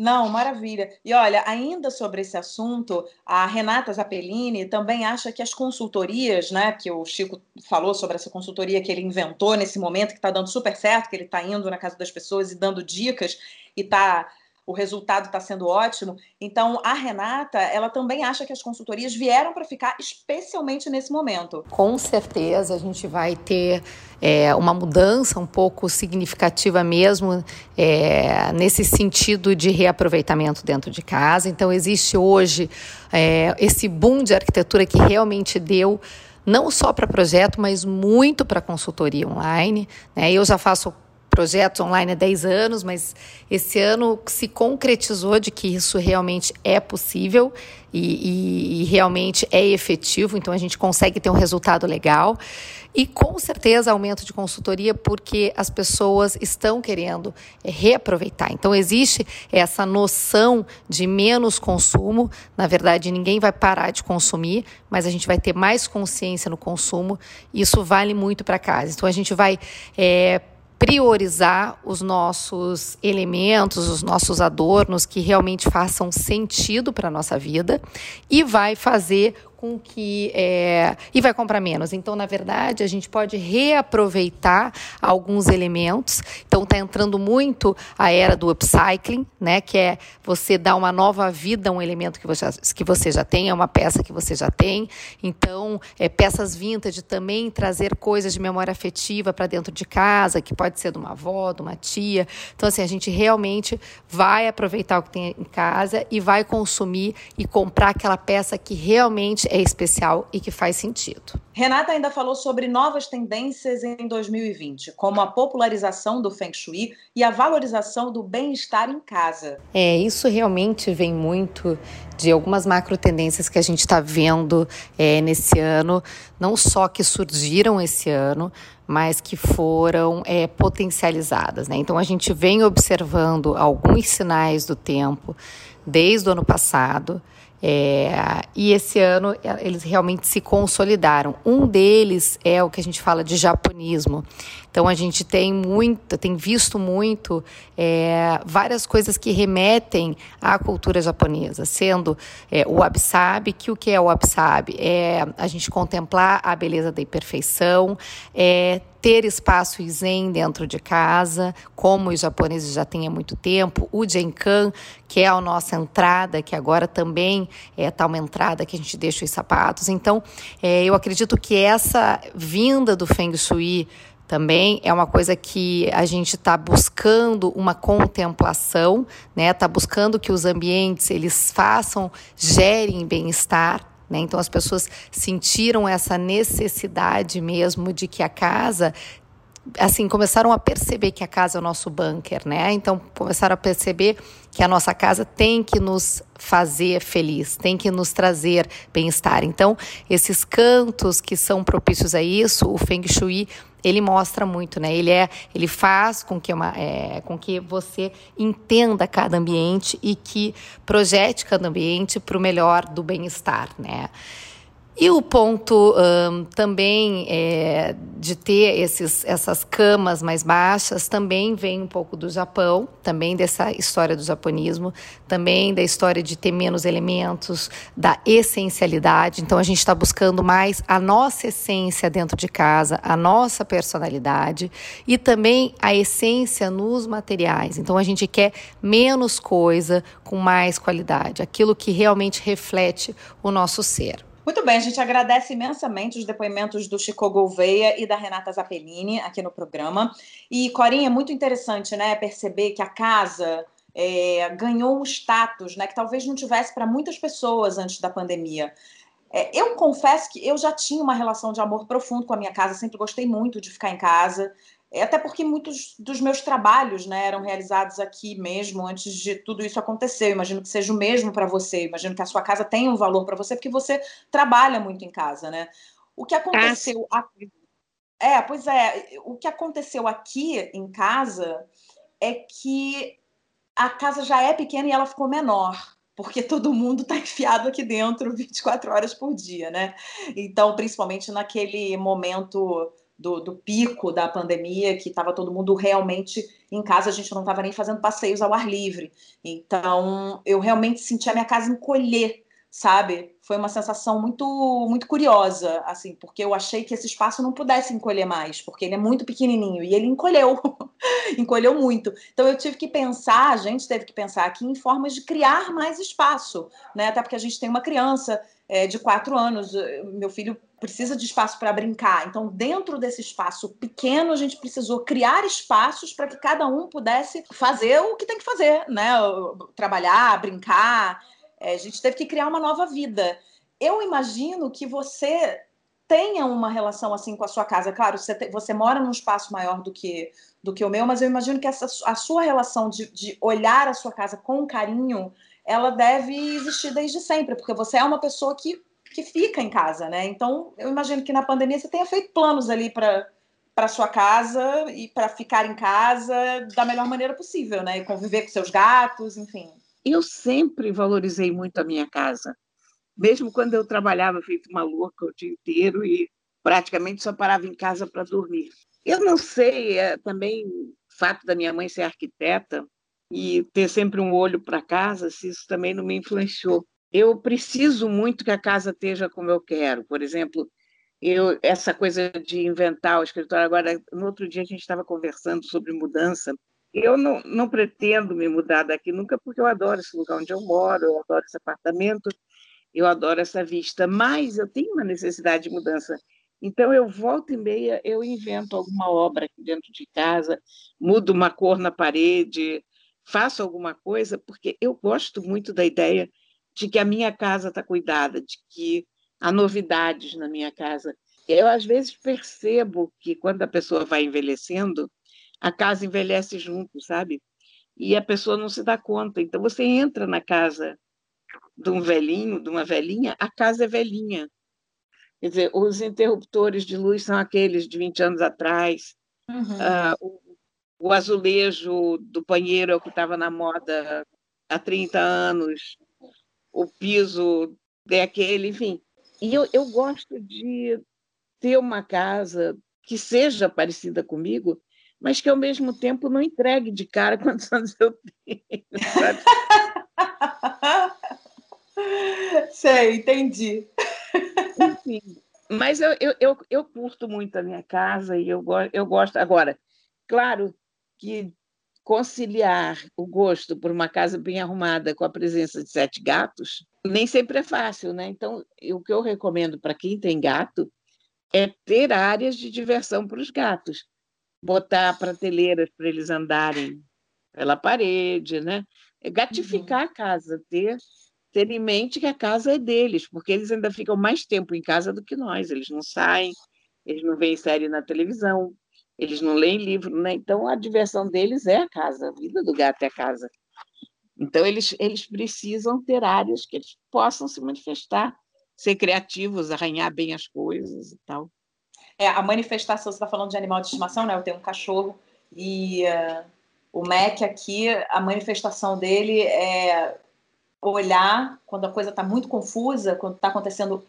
Não, maravilha. E olha, ainda sobre esse assunto, a Renata Zappellini também acha que as consultorias, né, que o Chico falou sobre essa consultoria que ele inventou nesse momento, que está dando super certo, que ele está indo na casa das pessoas e dando dicas e está o resultado está sendo ótimo. Então, a Renata, ela também acha que as consultorias vieram para ficar, especialmente nesse momento. Com certeza, a gente vai ter é, uma mudança um pouco significativa mesmo é, nesse sentido de reaproveitamento dentro de casa. Então, existe hoje é, esse boom de arquitetura que realmente deu não só para projeto, mas muito para consultoria online. Né? Eu já faço projetos online há 10 anos, mas esse ano se concretizou de que isso realmente é possível e, e, e, realmente é efetivo, então a gente consegue ter um resultado legal. E com certeza aumento de consultoria, porque as pessoas estão querendo é, reaproveitar. Então existe essa noção de menos consumo. Na verdade, ninguém vai parar de consumir, mas a gente vai ter mais consciência no consumo. Isso vale muito para casa. Então a gente vai. É, priorizar os nossos elementos, os nossos adornos que realmente façam sentido para a nossa vida e vai fazer com que. É, e vai comprar menos. Então, na verdade, a gente pode reaproveitar alguns elementos. Então, está entrando muito a era do upcycling, né? Que é você dar uma nova vida a um elemento que você, que você já tem, é uma peça que você já tem. Então, é, peças vintage também trazer coisas de memória afetiva para dentro de casa, que pode ser de uma avó, de uma tia. Então, assim, a gente realmente vai aproveitar o que tem em casa e vai consumir e comprar aquela peça que realmente é especial e que faz sentido. Renata ainda falou sobre novas tendências em 2020, como a popularização do Feng Shui e a valorização do bem-estar em casa. É, isso realmente vem muito de algumas macro tendências que a gente está vendo é, nesse ano, não só que surgiram esse ano, mas que foram é, potencializadas. Né? Então a gente vem observando alguns sinais do tempo desde o ano passado. É, e esse ano é, eles realmente se consolidaram. Um deles é o que a gente fala de japonismo. Então a gente tem muito, tem visto muito é, várias coisas que remetem à cultura japonesa, sendo é, o wabi-sabi, que o que é o wabi-sabi? É a gente contemplar a beleza da imperfeição, é ter espaço zen dentro de casa, como os japoneses já têm há muito tempo, o Jenkan, que é a nossa entrada, que agora também é tá uma entrada que a gente deixa os sapatos. Então, é, eu acredito que essa vinda do Feng Shui também é uma coisa que a gente está buscando uma contemplação, né? Está buscando que os ambientes eles façam, gerem bem-estar. Né? Então as pessoas sentiram essa necessidade mesmo de que a casa assim, começaram a perceber que a casa é o nosso bunker, né? Então, começaram a perceber que a nossa casa tem que nos fazer feliz, tem que nos trazer bem-estar. Então, esses cantos que são propícios a isso, o Feng Shui ele mostra muito, né? Ele é, ele faz com que, uma, é, com que você entenda cada ambiente e que projete cada ambiente para o melhor do bem-estar, né? E o ponto um, também é, de ter esses, essas camas mais baixas também vem um pouco do Japão, também dessa história do japonismo, também da história de ter menos elementos, da essencialidade. Então a gente está buscando mais a nossa essência dentro de casa, a nossa personalidade e também a essência nos materiais. Então a gente quer menos coisa com mais qualidade, aquilo que realmente reflete o nosso ser. Muito bem, a gente agradece imensamente os depoimentos do Chico Gouveia e da Renata Zappellini aqui no programa. E, Corinha, é muito interessante né, perceber que a casa é, ganhou um status né, que talvez não tivesse para muitas pessoas antes da pandemia. É, eu confesso que eu já tinha uma relação de amor profundo com a minha casa, sempre gostei muito de ficar em casa. É, até porque muitos dos meus trabalhos né, eram realizados aqui mesmo, antes de tudo isso acontecer. Eu imagino que seja o mesmo para você. Eu imagino que a sua casa tenha um valor para você, porque você trabalha muito em casa, né? O que aconteceu. Ah, é, pois é. O que aconteceu aqui em casa é que a casa já é pequena e ela ficou menor porque todo mundo está enfiado aqui dentro 24 horas por dia, né? Então, principalmente naquele momento do, do pico da pandemia, que estava todo mundo realmente em casa, a gente não estava nem fazendo passeios ao ar livre. Então, eu realmente senti a minha casa encolher, sabe? Foi uma sensação muito muito curiosa, assim, porque eu achei que esse espaço não pudesse encolher mais, porque ele é muito pequenininho e ele encolheu, encolheu muito. Então eu tive que pensar, a gente teve que pensar aqui em formas de criar mais espaço, né? Até porque a gente tem uma criança é, de quatro anos, meu filho precisa de espaço para brincar. Então, dentro desse espaço pequeno, a gente precisou criar espaços para que cada um pudesse fazer o que tem que fazer, né? Trabalhar, brincar. É, a gente teve que criar uma nova vida. Eu imagino que você tenha uma relação assim com a sua casa. Claro, você, te, você mora num espaço maior do que, do que o meu, mas eu imagino que essa, a sua relação de, de olhar a sua casa com carinho, ela deve existir desde sempre, porque você é uma pessoa que que fica em casa, né? Então, eu imagino que na pandemia você tenha feito planos ali para para sua casa e para ficar em casa da melhor maneira possível, né? E conviver com seus gatos, enfim. Eu sempre valorizei muito a minha casa, mesmo quando eu trabalhava feito uma louca o dia inteiro e praticamente só parava em casa para dormir. Eu não sei, é, também o fato da minha mãe ser arquiteta e ter sempre um olho para casa, se isso também não me influenciou eu preciso muito que a casa esteja como eu quero. Por exemplo, eu essa coisa de inventar o escritório. Agora, no outro dia a gente estava conversando sobre mudança. Eu não, não pretendo me mudar daqui nunca, porque eu adoro esse lugar onde eu moro, eu adoro esse apartamento, eu adoro essa vista, mas eu tenho uma necessidade de mudança. Então, eu volto e meia, eu invento alguma obra aqui dentro de casa, mudo uma cor na parede, faço alguma coisa, porque eu gosto muito da ideia de que a minha casa está cuidada, de que há novidades na minha casa. Eu, às vezes, percebo que quando a pessoa vai envelhecendo, a casa envelhece junto, sabe? E a pessoa não se dá conta. Então, você entra na casa de um velhinho, de uma velhinha, a casa é velhinha. Quer dizer, os interruptores de luz são aqueles de 20 anos atrás. Uhum. Uh, o, o azulejo do banheiro é o que estava na moda há 30 anos o piso é aquele, enfim. E eu, eu gosto de ter uma casa que seja parecida comigo, mas que ao mesmo tempo não entregue de cara quantos anos eu tenho. Sabe? Sei, entendi. Enfim, mas eu, eu, eu, eu, curto muito a minha casa e eu, eu gosto. Agora, claro que conciliar o gosto por uma casa bem arrumada com a presença de sete gatos nem sempre é fácil, né? Então, o que eu recomendo para quem tem gato é ter áreas de diversão para os gatos, botar prateleiras para eles andarem pela parede, né? É gatificar uhum. a casa, ter ter em mente que a casa é deles, porque eles ainda ficam mais tempo em casa do que nós. Eles não saem, eles não veem série na televisão, eles não leem livro, né? Então a diversão deles é a casa, a vida do gato é a casa. Então eles, eles precisam ter áreas que eles possam se manifestar, ser criativos, arranhar bem as coisas e tal. É, a manifestação, você está falando de animal de estimação, né? Eu tenho um cachorro e uh, o Mac aqui, a manifestação dele é olhar quando a coisa está muito confusa, quando está acontecendo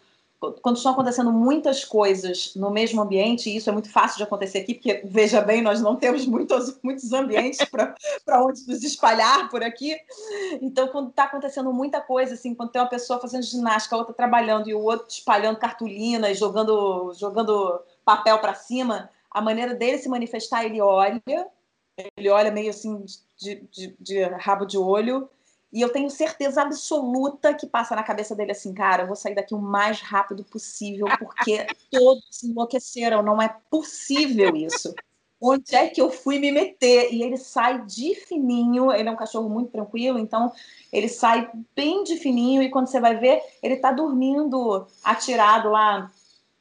quando estão acontecendo muitas coisas no mesmo ambiente, e isso é muito fácil de acontecer aqui, porque, veja bem, nós não temos muitos, muitos ambientes para onde nos espalhar por aqui. Então, quando está acontecendo muita coisa, assim, quando tem uma pessoa fazendo ginástica, outra trabalhando e o outro espalhando cartolina, jogando, jogando papel para cima, a maneira dele se manifestar, ele olha, ele olha meio assim de, de, de rabo de olho E eu tenho certeza absoluta que passa na cabeça dele assim, cara, eu vou sair daqui o mais rápido possível, porque todos enlouqueceram, não é possível isso. Onde é que eu fui me meter? E ele sai de fininho, ele é um cachorro muito tranquilo, então ele sai bem de fininho, e quando você vai ver, ele tá dormindo atirado lá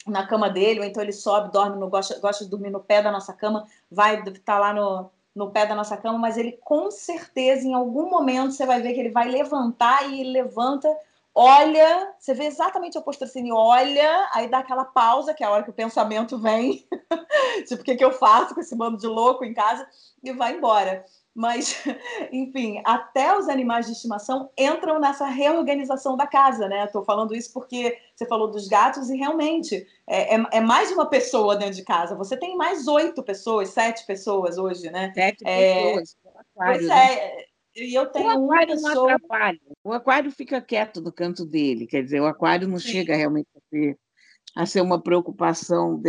na cama dele, ou então ele sobe, dorme, no, gosta, gosta de dormir no pé da nossa cama, vai estar tá lá no, no pé da nossa cama, mas ele com certeza, em algum momento, você vai ver que ele vai levantar e ele levanta, olha, você vê exatamente a assim, olha, aí dá aquela pausa, que é a hora que o pensamento vem, tipo, o que, que eu faço com esse bando de louco em casa, e vai embora. Mas, enfim, até os animais de estimação entram nessa reorganização da casa, né? Estou falando isso porque você falou dos gatos e realmente é, é, é, mais uma pessoa dentro de casa. Você tem mais oito pessoas, sete pessoas hoje, né? Sete é, pessoas. Aquário, pois né? é. E eu tenho o aquário pessoa... não atrapalha. O aquário fica quieto no canto dele. Quer dizer, o aquário não Sim. chega realmente a ser, a ser uma preocupação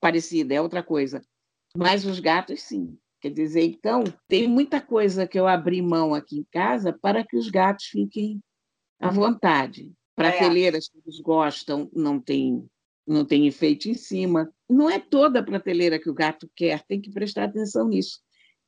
parecida, é outra coisa. Mas os gatos, sim. Quer dizer, então, tem muita coisa que eu abri mão aqui em casa para que os gatos fiquem à vontade. Prateleiras que eles gostam, não tem, não tem efeito em cima. Não é toda a prateleira que o gato quer, tem que prestar atenção nisso.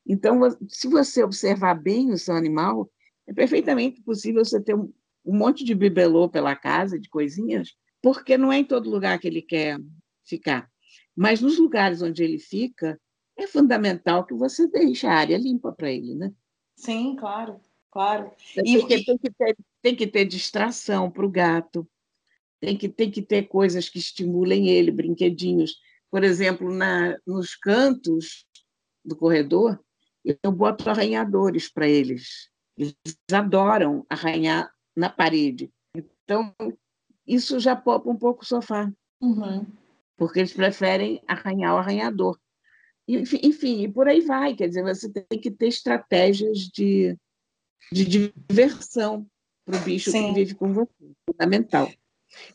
Então, se você observar bem o seu animal, é perfeitamente possível você ter um, um monte de bibelô pela casa, de coisinhas, porque não é em todo lugar que ele quer ficar. Mas nos lugares onde ele fica, é fundamental que você deixe a área limpa para ele, né? Sim, claro, claro. E tem que ter, tem que ter distração para o gato, tem que, tem que ter coisas que estimulem ele, brinquedinhos. Por exemplo, na, nos cantos do corredor, eu boto arranhadores para eles. Eles adoram arranhar na parede. Então, isso já popa um pouco o sofá. Uhum. Porque eles preferem arranhar o arranhador. Enfim, enfim, e por aí vai. Quer dizer, você tem que ter estratégias de, de diversão para o bicho Sim. que vive com você. Fundamental.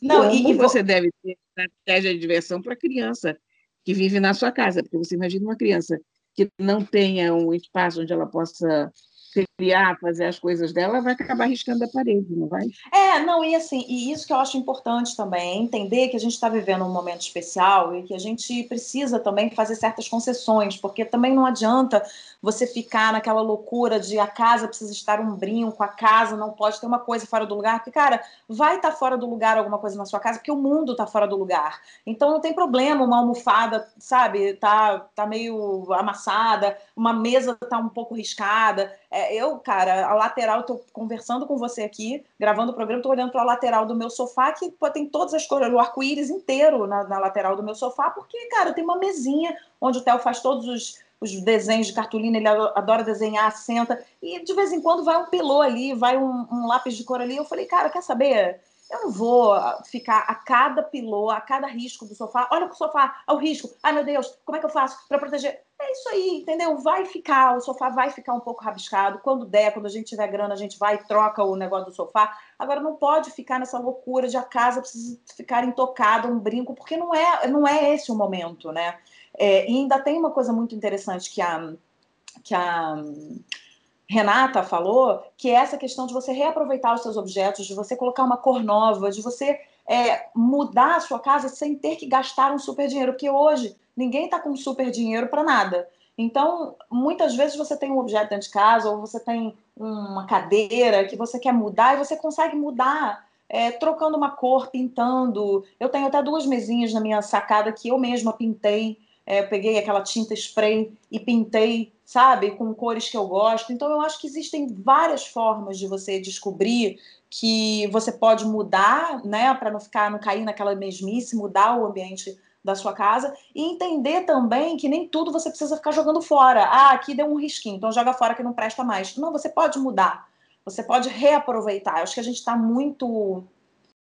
Não, Como e, você deve ter estratégia de diversão para a criança que vive na sua casa, porque você imagina uma criança que não tenha um espaço onde ela possa criar, fazer as coisas dela, vai acabar riscando a parede, não vai? É, não, e assim, e isso que eu acho importante também, entender que a gente está vivendo um momento especial e que a gente precisa também fazer certas concessões, porque também não adianta você ficar naquela loucura de a casa precisa estar um brinco, a casa não pode ter uma coisa fora do lugar, porque, cara, vai estar tá fora do lugar alguma coisa na sua casa, porque o mundo está fora do lugar. Então não tem problema uma almofada, sabe, tá, tá meio amassada, uma mesa tá um pouco riscada. É, eu, cara, a lateral, tô conversando com você aqui, gravando o programa, tô olhando para a lateral do meu sofá, que pô, tem todas as cores, o arco-íris inteiro na, na lateral do meu sofá, porque, cara, tem uma mesinha onde o Theo faz todos os os desenhos de cartolina, ele adora desenhar, senta, e de vez em quando vai um pilô ali, vai um, um lápis de cor ali. Eu falei, cara, quer saber? Eu não vou ficar a cada pilô, a cada risco do sofá. Olha o sofá, ao risco. Ai, meu Deus, como é que eu faço para proteger? É isso aí, entendeu? Vai ficar, o sofá vai ficar um pouco rabiscado. Quando der, quando a gente tiver grana, a gente vai e troca o negócio do sofá. Agora, não pode ficar nessa loucura de a casa precisa ficar intocada, um brinco, porque não é, não é esse o momento, né? É, e ainda tem uma coisa muito interessante que a, que a Renata falou, que é essa questão de você reaproveitar os seus objetos, de você colocar uma cor nova, de você é, mudar a sua casa sem ter que gastar um super dinheiro, porque hoje ninguém está com super dinheiro para nada. Então, muitas vezes você tem um objeto dentro de casa, ou você tem uma cadeira que você quer mudar, e você consegue mudar é, trocando uma cor, pintando. Eu tenho até duas mesinhas na minha sacada que eu mesma pintei é, eu peguei aquela tinta spray e pintei, sabe, com cores que eu gosto. Então, eu acho que existem várias formas de você descobrir que você pode mudar, né, para não ficar, não cair naquela mesmice, mudar o ambiente da sua casa e entender também que nem tudo você precisa ficar jogando fora. Ah, aqui deu um risquinho, então joga fora que não presta mais. Não, você pode mudar, você pode reaproveitar. Eu acho que a gente está muito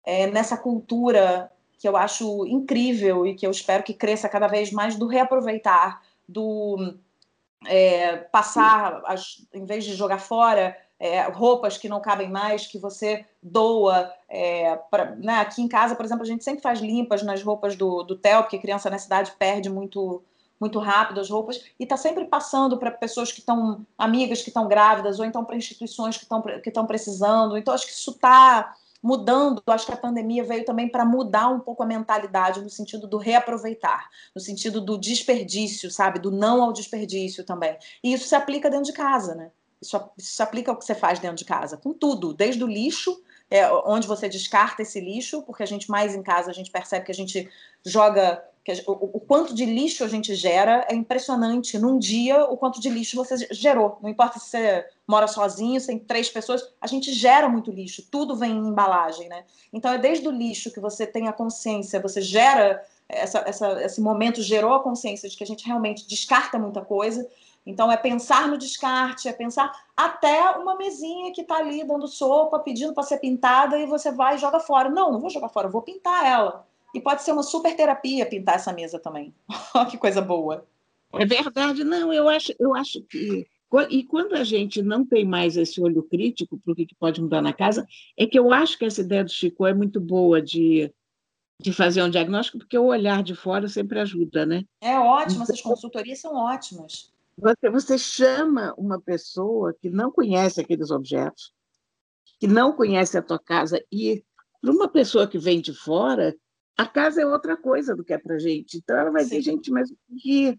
é, nessa cultura que eu acho incrível e que eu espero que cresça cada vez mais do reaproveitar, do é, passar, as, em vez de jogar fora, é, roupas que não cabem mais, que você doa. É, pra, né? Aqui em casa, por exemplo, a gente sempre faz limpas nas roupas do, do Theo, porque criança na cidade perde muito muito rápido as roupas e está sempre passando para pessoas que estão amigas que estão grávidas ou então para instituições que estão que precisando. Então acho que isso está mudando. Acho que a pandemia veio também para mudar um pouco a mentalidade no sentido do reaproveitar, no sentido do desperdício, sabe, do não ao desperdício também. E isso se aplica dentro de casa, né? Isso, isso se aplica ao que você faz dentro de casa, com tudo, desde o lixo é, onde você descarta esse lixo, porque a gente mais em casa a gente percebe que a gente joga que o, quanto de lixo a gente gera é impressionante. Num dia, o quanto de lixo você gerou. Não importa se você mora sozinho, se tem três pessoas, a gente gera muito lixo. Tudo vem em embalagem, né? Então é desde o lixo que você tem a consciência, você gera essa, essa, esse momento gerou a consciência de que a gente realmente descarta muita coisa então, é pensar no descarte, é pensar até uma mesinha que está ali dando sopa, pedindo para ser pintada e você vai e joga fora. Não, não vou jogar fora, vou pintar ela. E pode ser uma super terapia pintar essa mesa também. que coisa boa. É verdade, não, eu acho, eu acho que. E quando a gente não tem mais esse olho crítico para o que pode mudar na casa, é que eu acho que essa ideia do Chico é muito boa de, de fazer um diagnóstico, porque o olhar de fora sempre ajuda, né? É ótimo, essas consultorias são ótimas. Você, você chama uma pessoa que não conhece aqueles objetos, que não conhece a tua casa, e para uma pessoa que vem de fora, a casa é outra coisa do que é para gente. Então ela vai Sim. dizer, gente, mas o que,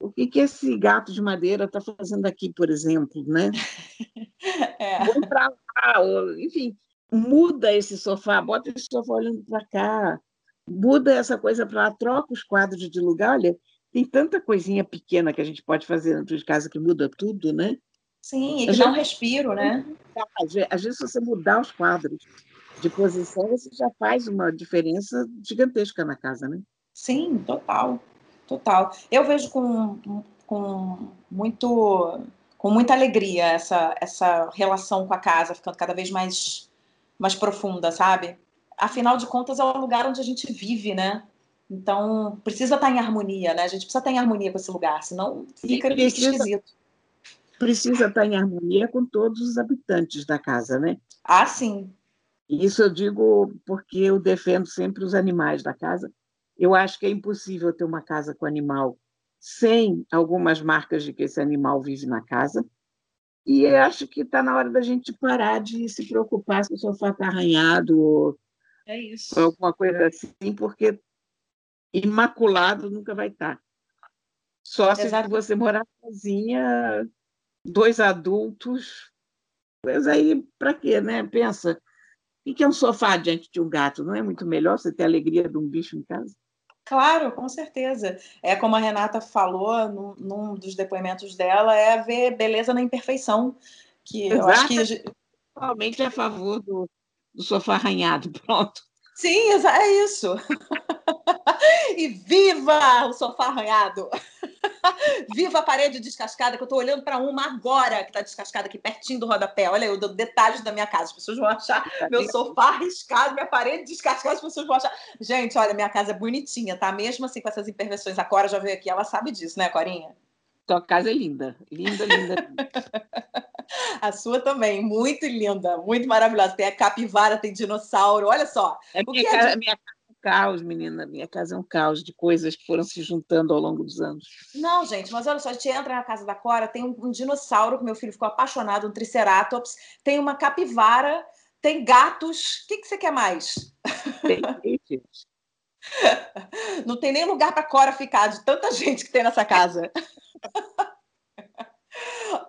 o que, que esse gato de madeira está fazendo aqui, por exemplo, né? É. Vamos para lá, ou, enfim, muda esse sofá, bota esse sofá olhando para cá, muda essa coisa para lá, troca os quadros de lugar. Olha, tem tanta coisinha pequena que a gente pode fazer dentro de casa que muda tudo, né? Sim, e que dá um respiro, né? Às vezes, você mudar os quadros de posição, você já faz uma diferença gigantesca na casa, né? Sim, total, total. Eu vejo com, com muito com muita alegria essa essa relação com a casa ficando cada vez mais mais profunda, sabe? Afinal de contas é o lugar onde a gente vive, né? Então, precisa estar em harmonia, né? A gente precisa estar em harmonia com esse lugar, senão fica precisa, esquisito. Precisa estar em harmonia com todos os habitantes da casa, né? Ah, sim. Isso eu digo porque eu defendo sempre os animais da casa. Eu acho que é impossível ter uma casa com animal sem algumas marcas de que esse animal vive na casa. E acho que está na hora da gente parar de se preocupar se o sofá está arranhado ou, é alguma coisa assim, porque imaculado nunca vai estar. Só se Exato. você morar sozinha, dois adultos, mas aí para quê, né? Pensa, o que é um sofá diante de um gato? Não é muito melhor você ter a alegria de um bicho em casa? Claro, com certeza. É como a Renata falou num, num dos depoimentos dela, é ver beleza na imperfeição. Que Exato. eu acho que totalmente a favor do, do sofá arranhado, pronto. Sim, é isso. e viva o sofá arranhado! viva a parede descascada, que eu estou olhando para uma agora que está descascada aqui pertinho do rodapé. Olha, eu dou detalhes da minha casa. As pessoas vão achar meu sofá arriscado, minha parede descascada, as pessoas vão achar. Gente, olha, minha casa é bonitinha, tá? Mesmo assim, com essas imperfeições. A Cora já veio aqui, ela sabe disso, né, Corinha? Tua casa é linda, linda, linda. a sua também, muito linda, muito maravilhosa. Tem a capivara, tem dinossauro, olha só. É minha, casa, é... minha casa é caos, menina. Minha casa é um caos de coisas que foram se juntando ao longo dos anos. Não, gente, mas olha só, a gente entra na casa da Cora, tem um, um dinossauro que meu filho ficou apaixonado, um triceratops, tem uma capivara, tem gatos. O que, que você quer mais? Tem Não tem nem lugar para Cora ficar, de tanta gente que tem nessa casa.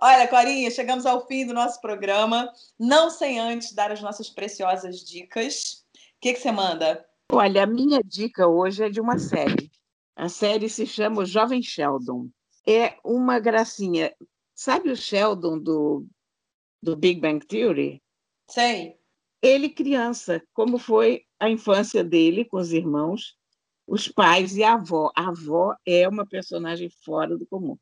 Olha, Corinha, chegamos ao fim do nosso programa. Não sem antes dar as nossas preciosas dicas. O que, que você manda? Olha, a minha dica hoje é de uma série. A série se chama O Jovem Sheldon. É uma gracinha. Sabe o Sheldon do, do Big Bang Theory? Sei. Ele, criança, como foi a infância dele com os irmãos, os pais e a avó. A avó é uma personagem fora do comum.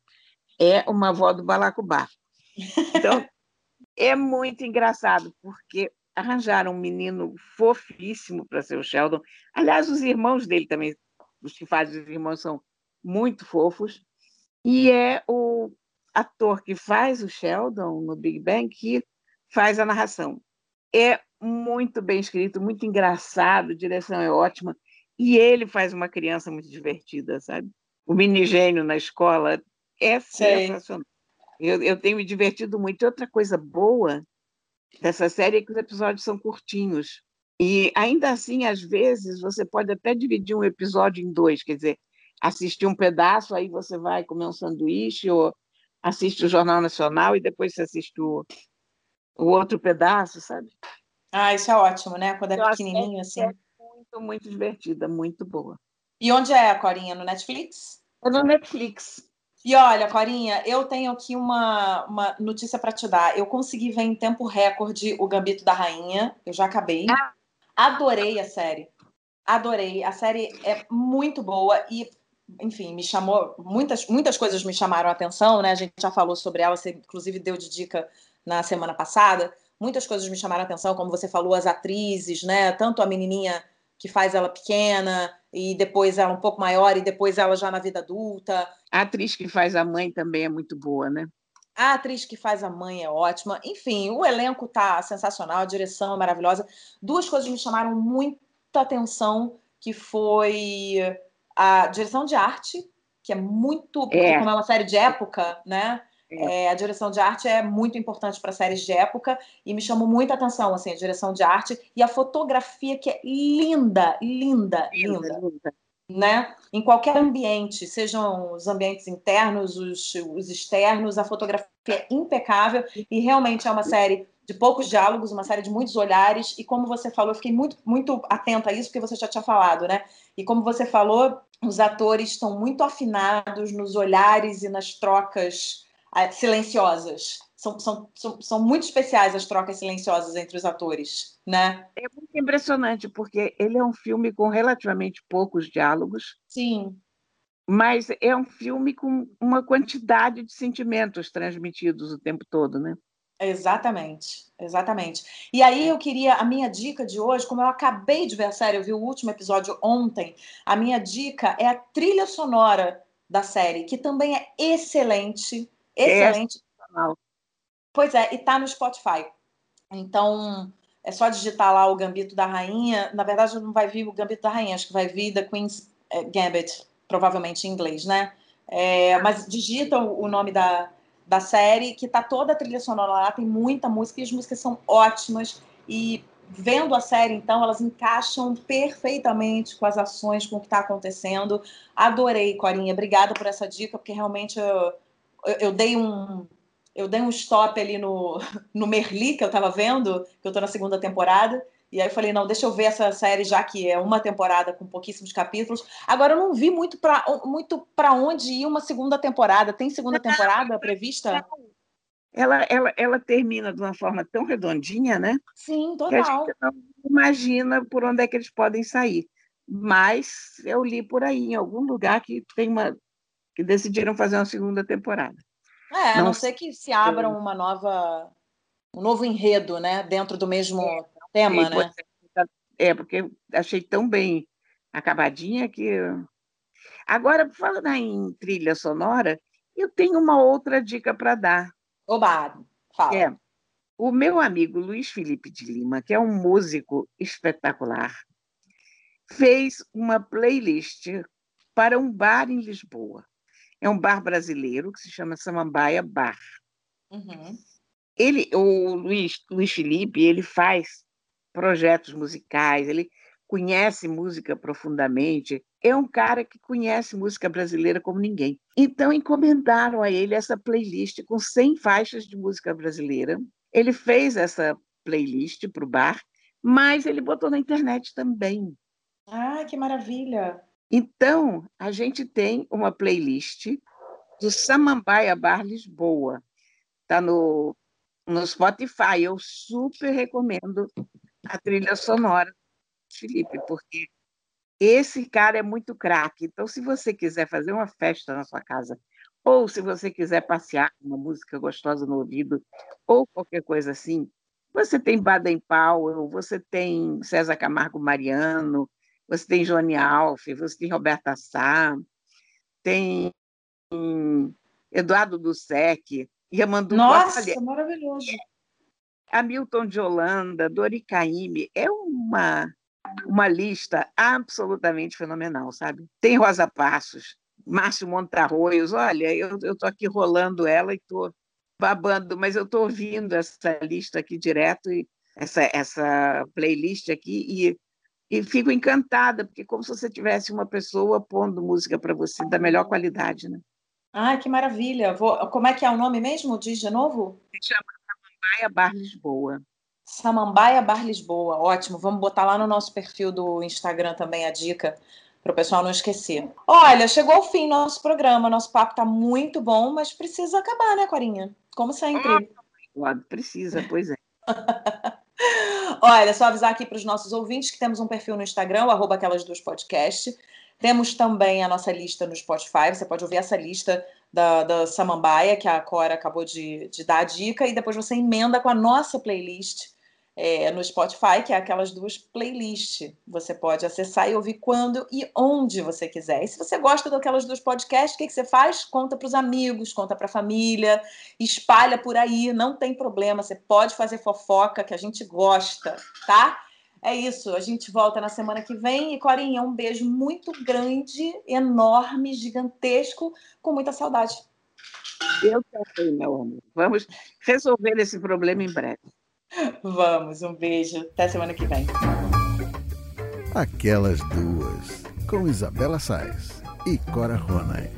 É uma avó do Balacubá. Então, é muito engraçado, porque arranjaram um menino fofíssimo para ser o Sheldon. Aliás, os irmãos dele também, os que fazem os irmãos, são muito fofos. E é o ator que faz o Sheldon no Big Bang que faz a narração. É muito bem escrito, muito engraçado, a direção é ótima. E ele faz uma criança muito divertida, sabe? o minigênio na escola. É sensacional. Eu, eu tenho me divertido muito. Outra coisa boa dessa série é que os episódios são curtinhos. E ainda assim, às vezes, você pode até dividir um episódio em dois, quer dizer, assistir um pedaço, aí você vai comer um sanduíche, ou assiste o Jornal Nacional e depois você assiste o, o outro pedaço, sabe? Ah, isso é ótimo, né? Quando é Eu pequenininho assim. É muito, muito divertida, muito boa. E onde é a Corinha? No Netflix? É no Netflix. E olha, Corinha, eu tenho aqui uma, uma notícia para te dar. Eu consegui ver em tempo recorde o Gambito da Rainha. Eu já acabei. Ah. Adorei a série. Adorei. A série é muito boa e, enfim, me chamou. Muitas, muitas coisas me chamaram a atenção, né? A gente já falou sobre ela, você inclusive deu de dica na semana passada. Muitas coisas me chamaram a atenção, como você falou, as atrizes, né? Tanto a menininha que faz ela pequena e depois ela um pouco maior e depois ela já na vida adulta. A atriz que faz a mãe também é muito boa, né? A atriz que faz a mãe é ótima. Enfim, o elenco tá sensacional, a direção é maravilhosa. Duas coisas me chamaram muita atenção, que foi a direção de arte, que é muito, é. como é uma série de época, né? É. A direção de arte é muito importante para séries de época e me chamou muita atenção assim a direção de arte e a fotografia que é linda, linda, linda, linda. né? Em qualquer ambiente, sejam os ambientes internos, os, os externos, a fotografia é impecável e realmente é uma série de poucos diálogos, uma série de muitos olhares e como você falou, eu fiquei muito muito atenta a isso porque você já tinha falado, né? E como você falou, os atores estão muito afinados nos olhares e nas trocas silenciosas. São, são, são, são, muito especiais as trocas silenciosas entre os atores, né? É muito impressionante, porque ele é um filme com relativamente poucos diálogos. Sim. Mas é um filme com uma quantidade de sentimentos transmitidos o tempo todo, né? Exatamente, exatamente. E aí eu queria, a minha dica de hoje, como eu acabei de ver a série, eu vi o último episódio ontem, a minha dica é a trilha sonora da série, que também é excelente Excelente. Pois é, e tá no Spotify. Então, é só digitar lá o Gambito da Rainha. Na verdade, não vai vir o Gambito da Rainha, acho que vai vir The Queen's é, Gambit, provavelmente em inglês, né? É, mas digita o nome da, da série, que tá toda a trilha sonora lá, tem muita música e as músicas são ótimas. E vendo a série, então, elas encaixam perfeitamente com as ações, com o que está acontecendo. Adorei, Corinha. Obrigada por essa dica, porque realmente eu, eu, dei um eu dei um stop ali no, no Merli, que eu estava vendo, que eu estou na segunda temporada, e aí eu falei, não, deixa eu ver essa série, já que é uma temporada com pouquíssimos capítulos. Agora, eu não vi muito para muito onde ir uma segunda temporada. Tem segunda temporada prevista? Ela, ela, ela termina de uma forma tão redondinha, né? Sim, total. Que a gente não imagina por onde é que eles podem sair. Mas eu li por aí, em algum lugar, que tem uma que decidiram fazer uma segunda temporada. É, a não, ser que se abram uma nova, um novo enredo, né, dentro do mesmo é, tema, né? É, porque achei tão bem acabadinha que. Agora, falando em trilha sonora, eu tenho uma outra dica para dar. Oba, fala. É, o meu amigo Luiz Felipe de Lima, que é um músico espetacular, fez uma playlist para um bar em Lisboa. É um bar brasileiro que se chama Samambaia Bar. Uhum. Ele, o Luiz, Luiz Felipe, ele faz projetos musicais, ele conhece música profundamente. É um cara que conhece música brasileira como ninguém. Então, encomendaram a ele essa playlist com 100 faixas de música brasileira. Ele fez essa playlist para o bar, mas ele botou na internet também. Ah, que maravilha! Então, a gente tem uma playlist do Samambaia Bar Lisboa. Está no, no Spotify. Eu super recomendo a trilha sonora Felipe, porque esse cara é muito craque. Então, se você quiser fazer uma festa na sua casa, ou se você quiser passear uma música gostosa no ouvido, ou qualquer coisa assim, você tem Baden Powell, você tem César Camargo Mariano, você tem Johnny Alf, você tem Roberta Sá, tem Eduardo Dussek, Yamandu Nossa, Olha, maravilhoso. Hamilton de Holanda, Dori Caymmi, é uma uma lista absolutamente fenomenal, sabe? Tem Rosa Passos, Márcio Montarroios, olha, eu estou aqui rolando ela e estou babando, mas eu estou ouvindo essa lista aqui direto, e essa, essa playlist aqui, e, e fico encantada, porque como se você tivesse uma pessoa pondo música para você da melhor qualidade, né? Ai, que maravilha! Vou... Como é que é o nome mesmo? Diz de novo? Se chama Samambaia Bar Lisboa. Samambaia Bar Lisboa, ótimo. Vamos botar lá no nosso perfil do Instagram também a dica para o pessoal não esquecer. Olha, chegou o fim nosso programa. Nosso papo está muito bom, mas precisa acabar, né, Corinha? Como sempre. Ah, precisa, pois é. Olha, só avisar aqui para os nossos ouvintes que temos um perfil no Instagram, arroba aquelas duas podcast. Temos também a nossa lista no Spotify. Você pode ouvir essa lista da, da Samambaia, que a Cora acabou de, de dar a dica, e depois você emenda com a nossa playlist é, no Spotify, que é aquelas duas playlists. Você pode acessar e ouvir quando e onde você quiser. E se você gosta daquelas duas podcasts, o que, que você faz? Conta para os amigos, conta para a família, espalha por aí, não tem problema. Você pode fazer fofoca, que a gente gosta, tá? É isso, a gente volta na semana que vem. E Corinha, um beijo muito grande, enorme, gigantesco, com muita saudade. Eu também, meu amor. Vamos resolver esse problema em breve. Vamos, um beijo. Até semana que vem. Aquelas duas, com Isabela Sais e Cora Ronay.